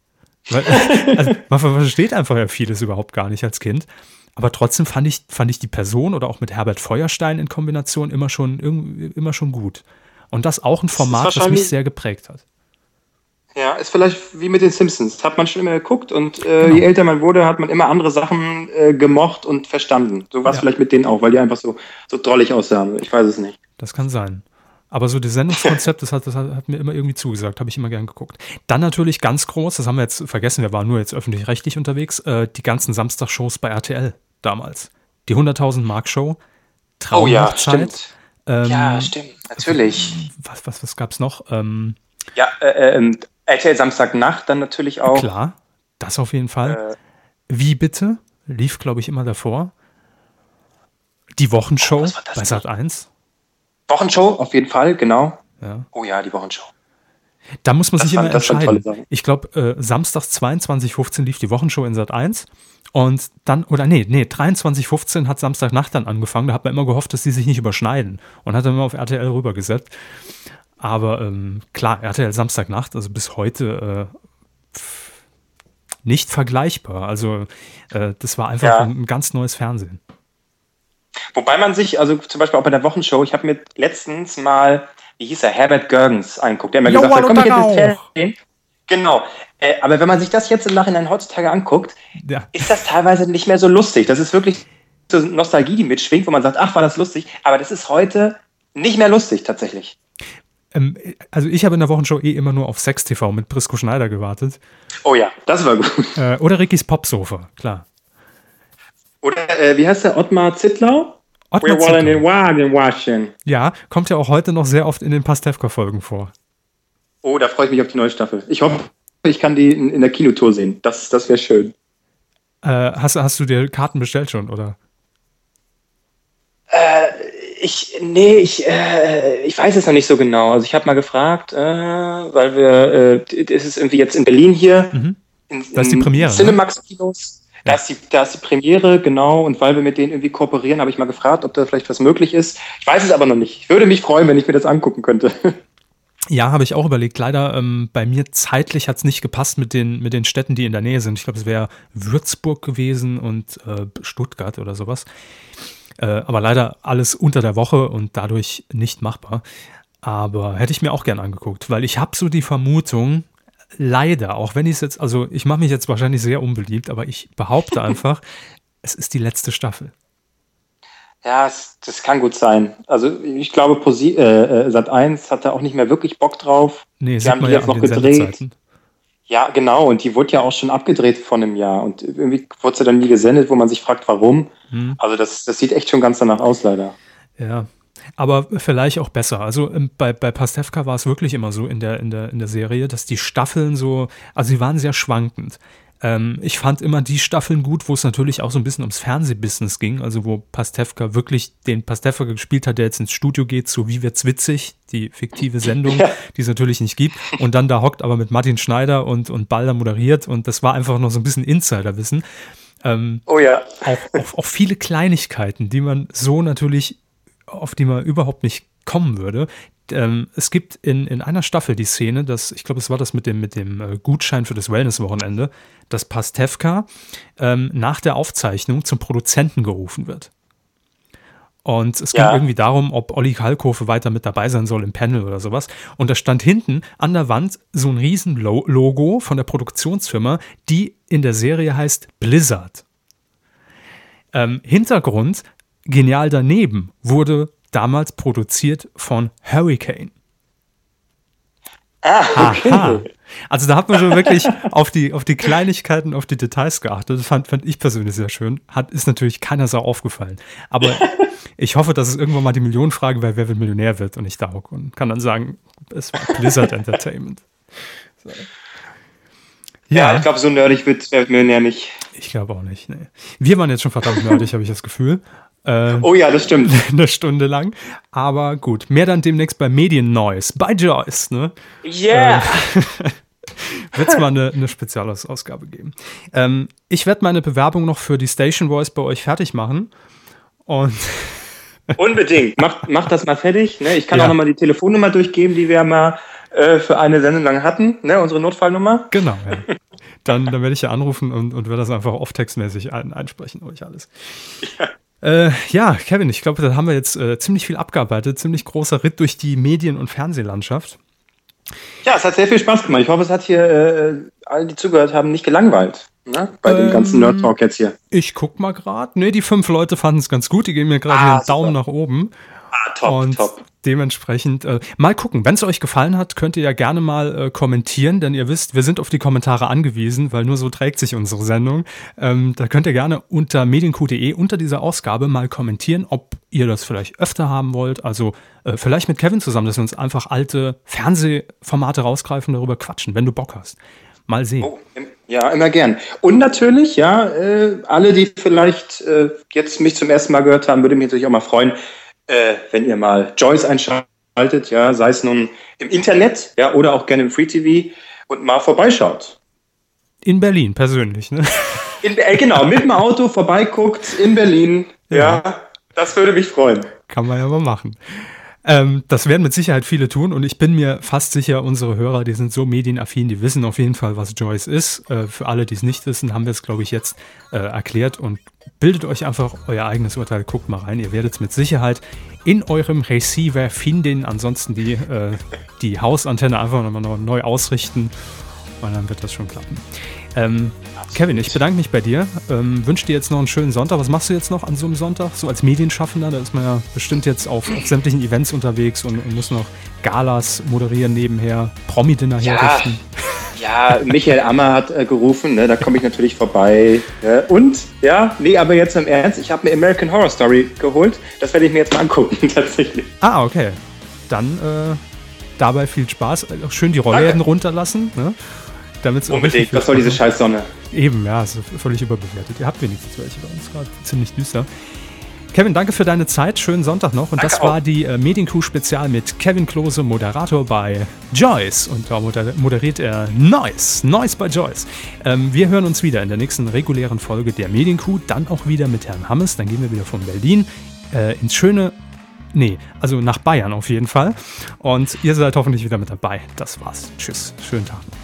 Weil, also, man versteht einfach ja vieles überhaupt gar nicht als Kind. Aber trotzdem fand ich, fand ich die Person oder auch mit Herbert Feuerstein in Kombination immer schon, immer schon gut. Und das auch ein Format, das mich sehr geprägt hat. Ja, ist vielleicht wie mit den Simpsons. Hat man schon immer geguckt und äh, genau. je älter man wurde, hat man immer andere Sachen äh, gemocht und verstanden. So war es ja. vielleicht mit denen auch, weil die einfach so, so drollig aussahen. Ich weiß es nicht. Das kann sein. Aber so das Sendungskonzept, das hat, das hat, mir immer irgendwie zugesagt, habe ich immer gern geguckt. Dann natürlich ganz groß, das haben wir jetzt vergessen, wir waren nur jetzt öffentlich-rechtlich unterwegs, äh, die ganzen Samstagshows bei RTL damals. Die 100.000 Mark Show, Traumhochzeit. Oh ja, stimmt. Ähm, ja, stimmt, natürlich. Was, was, was gab es noch? Ähm, ja, äh, äh, RTL Samstagnacht dann natürlich auch. Klar, das auf jeden Fall. Äh, Wie bitte? Lief, glaube ich, immer davor. Die Wochenshow oh, bei Sat 1. Wochenshow, auf jeden Fall, genau. Ja. Oh ja, die Wochenshow. Da muss man das sich immer entscheiden. Ich glaube, äh, samstags 22.15 lief die Wochenshow in Sat 1. Und dann, oder nee, nee, 23.15 hat Samstagnacht dann angefangen. Da hat man immer gehofft, dass die sich nicht überschneiden. Und hat dann immer auf RTL rübergesetzt. Aber ähm, klar, RTL Samstagnacht, also bis heute äh, nicht vergleichbar. Also äh, das war einfach ja. ein, ein, ganz neues Fernsehen. Wobei man sich, also zum Beispiel auch bei der Wochenshow, ich habe mir letztens mal, wie hieß er, Herbert Görgens anguckt. Der hat mir gesagt, komm ich jetzt ins Fernsehen. Genau. Äh, aber wenn man sich das jetzt im Nachhinein heutzutage anguckt, ja. ist das teilweise nicht mehr so lustig. Das ist wirklich so Nostalgie, die mitschwingt, wo man sagt, ach, war das lustig. Aber das ist heute nicht mehr lustig tatsächlich. Ähm, also ich habe in der Wochenshow eh immer nur auf Sex TV mit Brisco Schneider gewartet. Oh ja, das war gut. Äh, oder Rickys Popsofa, klar. Oder äh, wie heißt der? Ottmar Zittlau? Ottmar Wir wollen den Wagen waschen. Ja, kommt ja auch heute noch sehr oft in den Pastewka-Folgen vor. Oh, da freue ich mich auf die neue Staffel. Ich hoffe, ich kann die in, in der Kinotour sehen. Das, das wäre schön. Äh, hast, hast du dir Karten bestellt schon, oder? Äh, ich, nee, ich, äh, ich weiß es noch nicht so genau. Also ich habe mal gefragt, äh, weil wir, äh, ist irgendwie jetzt in Berlin hier. Mhm. In, das ist die Premiere. Ne? Cinemax-Kinos. Da, ist die, da ist die Premiere, genau. Und weil wir mit denen irgendwie kooperieren, habe ich mal gefragt, ob da vielleicht was möglich ist. Ich weiß es aber noch nicht. Ich würde mich freuen, wenn ich mir das angucken könnte. Ja, habe ich auch überlegt. Leider ähm, bei mir zeitlich hat es nicht gepasst mit den, mit den Städten, die in der Nähe sind. Ich glaube, es wäre Würzburg gewesen und äh, Stuttgart oder sowas. Äh, aber leider alles unter der Woche und dadurch nicht machbar. Aber hätte ich mir auch gern angeguckt, weil ich habe so die Vermutung, leider, auch wenn ich es jetzt, also ich mache mich jetzt wahrscheinlich sehr unbeliebt, aber ich behaupte einfach, es ist die letzte Staffel. Ja, es, das kann gut sein. Also ich glaube, Posi äh, äh Sat 1 hat da auch nicht mehr wirklich Bock drauf. Nee, Sie haben die ja jetzt noch gedreht. Ja, genau. Und die wurde ja auch schon abgedreht vor einem Jahr. Und irgendwie wurde sie dann nie gesendet, wo man sich fragt, warum. Hm. Also das, das sieht echt schon ganz danach aus, leider. Ja. aber vielleicht auch besser. Also ähm, bei, bei Pastewka war es wirklich immer so in der, in, der, in der Serie, dass die Staffeln so, also sie waren sehr schwankend. Ähm, ich fand immer die Staffeln gut, wo es natürlich auch so ein bisschen ums Fernsehbusiness ging, also wo Pastewka wirklich den Pastewka gespielt hat, der jetzt ins Studio geht, so wie wird's witzig, die fiktive Sendung, ja. die es natürlich nicht gibt, und dann da hockt aber mit Martin Schneider und, und Balder moderiert und das war einfach noch so ein bisschen Insiderwissen. Ähm, oh ja. Auch, auch, auch viele Kleinigkeiten, die man so natürlich, auf die man überhaupt nicht kommen würde, ähm, es gibt in, in einer Staffel die Szene, dass, ich glaube, es war das mit dem, mit dem äh, Gutschein für das Wellness-Wochenende, dass Pastewka ähm, nach der Aufzeichnung zum Produzenten gerufen wird. Und es ging ja. irgendwie darum, ob Olli Kalkofe weiter mit dabei sein soll im Panel oder sowas. Und da stand hinten an der Wand so ein riesen Logo von der Produktionsfirma, die in der Serie heißt Blizzard. Ähm, Hintergrund, genial daneben, wurde damals produziert von Hurricane. Ah, okay. Aha. Also da hat man schon wirklich auf die, auf die Kleinigkeiten, auf die Details geachtet. Das fand, fand ich persönlich sehr schön. Hat, ist natürlich keiner so aufgefallen. Aber ich hoffe, dass es irgendwann mal die Millionenfrage bei Wer wird Millionär wird und ich da hocke und kann dann sagen, es war Blizzard Entertainment. So. Ja, ja, ich glaube, so nerdig wird Wer wird Millionär nicht. Ich glaube auch nicht. Nee. Wir waren jetzt schon verdammt nerdig, habe ich das Gefühl. Äh, oh ja, das stimmt. Eine Stunde lang. Aber gut, mehr dann demnächst bei Medien Noise, bei Joyce, ne? Yeah! Äh, Wird es mal eine, eine Spezialausgabe geben. Ähm, ich werde meine Bewerbung noch für die Station Voice bei euch fertig machen. Und Unbedingt. Mach, mach das mal fertig. Ne? Ich kann ja. auch noch mal die Telefonnummer durchgeben, die wir mal äh, für eine Sendung lang hatten. Ne? Unsere Notfallnummer. Genau, ja. Dann, dann werde ich ja anrufen und, und werde das einfach off-textmäßig ein, einsprechen, euch alles. Ja. Äh, ja, Kevin, ich glaube, da haben wir jetzt äh, ziemlich viel abgearbeitet. Ziemlich großer Ritt durch die Medien- und Fernsehlandschaft. Ja, es hat sehr viel Spaß gemacht. Ich hoffe, es hat hier äh, alle, die zugehört haben, nicht gelangweilt. Ne? Bei ähm, dem ganzen Nerd Talk jetzt hier. Ich guck mal gerade. Ne, die fünf Leute fanden es ganz gut. Die geben mir gerade ah, einen Daumen nach oben. Ah, top, und top. Dementsprechend äh, mal gucken. Wenn es euch gefallen hat, könnt ihr ja gerne mal äh, kommentieren, denn ihr wisst, wir sind auf die Kommentare angewiesen, weil nur so trägt sich unsere Sendung. Ähm, da könnt ihr gerne unter medienq.de unter dieser Ausgabe mal kommentieren, ob ihr das vielleicht öfter haben wollt. Also äh, vielleicht mit Kevin zusammen, dass wir uns einfach alte Fernsehformate rausgreifen, darüber quatschen, wenn du Bock hast. Mal sehen. Oh, ja, immer gern. Und natürlich, ja, äh, alle, die vielleicht äh, jetzt mich zum ersten Mal gehört haben, würde mich natürlich auch mal freuen, äh, wenn ihr mal Joyce einschaltet, ja, sei es nun im Internet, ja, oder auch gerne im Free TV und mal vorbeischaut. In Berlin persönlich, ne? In, äh, genau, mit dem Auto vorbeiguckt in Berlin, ja. ja, das würde mich freuen. Kann man ja mal machen. Ähm, das werden mit Sicherheit viele tun und ich bin mir fast sicher, unsere Hörer, die sind so medienaffin, die wissen auf jeden Fall, was Joyce ist. Äh, für alle, die es nicht wissen, haben wir es, glaube ich, jetzt äh, erklärt und bildet euch einfach euer eigenes Urteil, guckt mal rein. Ihr werdet es mit Sicherheit in eurem Receiver finden. Ansonsten die, äh, die Hausantenne einfach nochmal neu ausrichten und dann wird das schon klappen. Ähm, Kevin, ich bedanke mich bei dir. Ähm, wünsche dir jetzt noch einen schönen Sonntag. Was machst du jetzt noch an so einem Sonntag? So als Medienschaffender, da ist man ja bestimmt jetzt auf, auf sämtlichen Events unterwegs und, und, muss noch Galas moderieren nebenher, Promi-Dinner ja. herrichten. Ja, Michael Ammer hat äh, gerufen, ne, da komme ich natürlich vorbei. Äh, und, ja, nee, aber jetzt im Ernst, ich habe mir American Horror Story geholt. Das werde ich mir jetzt mal angucken, tatsächlich. Ah, okay. Dann äh, dabei viel Spaß. Auch schön die Rollläden runterlassen. Ne? Damit's Unbedingt, was soll diese Scheißsonne? Eben, ja, ist völlig überbewertet. Ihr habt wenigstens welche bei uns gerade. Ziemlich düster. Kevin, danke für deine Zeit. Schönen Sonntag noch. Und danke das war auch. die äh, Mediencrew-Spezial mit Kevin Klose, Moderator bei Joyce. Und da moderiert er Noise. Noise bei Joyce. Ähm, wir hören uns wieder in der nächsten regulären Folge der Mediencrew. Dann auch wieder mit Herrn Hammes. Dann gehen wir wieder von Berlin äh, ins schöne. Nee, also nach Bayern auf jeden Fall. Und ihr seid hoffentlich wieder mit dabei. Das war's. Tschüss. Schönen Tag noch.